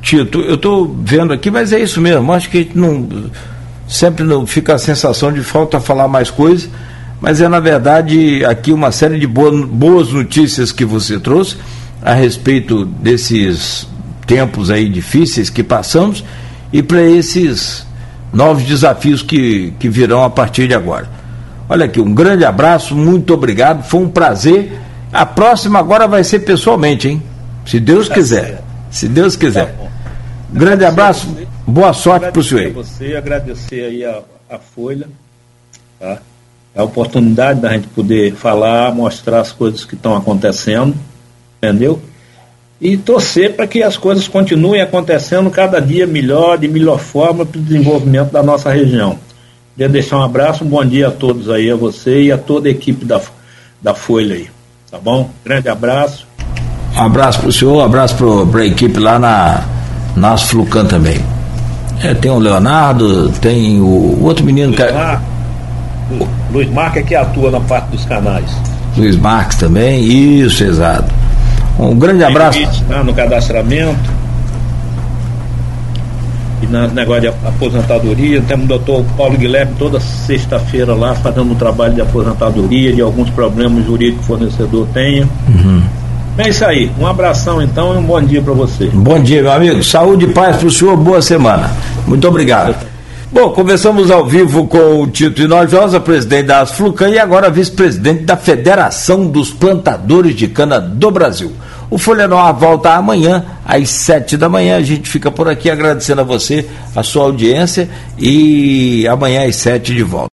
Tito, eu estou vendo aqui, mas é isso mesmo. Acho que não sempre não fica a sensação de falta falar mais coisas, mas é na verdade aqui uma série de boas notícias que você trouxe a respeito desses tempos aí difíceis que passamos e para esses novos desafios que, que virão a partir de agora. Olha aqui, um grande abraço, muito obrigado, foi um prazer. A próxima agora vai ser pessoalmente, hein? Se Deus tá quiser. Se Deus quiser. Tá Grande abraço, boa sorte para o senhor. você agradecer aí a, a Folha, tá? A oportunidade da gente poder falar, mostrar as coisas que estão acontecendo, entendeu? E torcer para que as coisas continuem acontecendo cada dia melhor, de melhor forma para o desenvolvimento da nossa região. Queria deixar um abraço, um bom dia a todos aí, a você e a toda a equipe da, da Folha aí. Tá bom? Grande abraço. Abraço para o senhor, abraço para a equipe lá na nas Flucan também. É, tem o Leonardo, tem o, o outro menino Luiz que. Luiz Marques é que atua na parte dos canais. Luiz Marques também, isso, exato. Um grande tem abraço. Né, no cadastramento. E no negócio de aposentadoria, temos o doutor Paulo Guilherme toda sexta-feira lá fazendo um trabalho de aposentadoria, de alguns problemas jurídicos que o fornecedor tenha. Uhum. É isso aí. Um abração então e um bom dia para você. Bom dia, meu amigo. Saúde e paz para o senhor. Boa semana. Muito obrigado. Bom, conversamos ao vivo com o Tito Inojosa, presidente da Asflucan e agora vice-presidente da Federação dos Plantadores de Cana do Brasil. O Folha Noir volta amanhã, às sete da manhã. A gente fica por aqui agradecendo a você, a sua audiência e amanhã às sete de volta.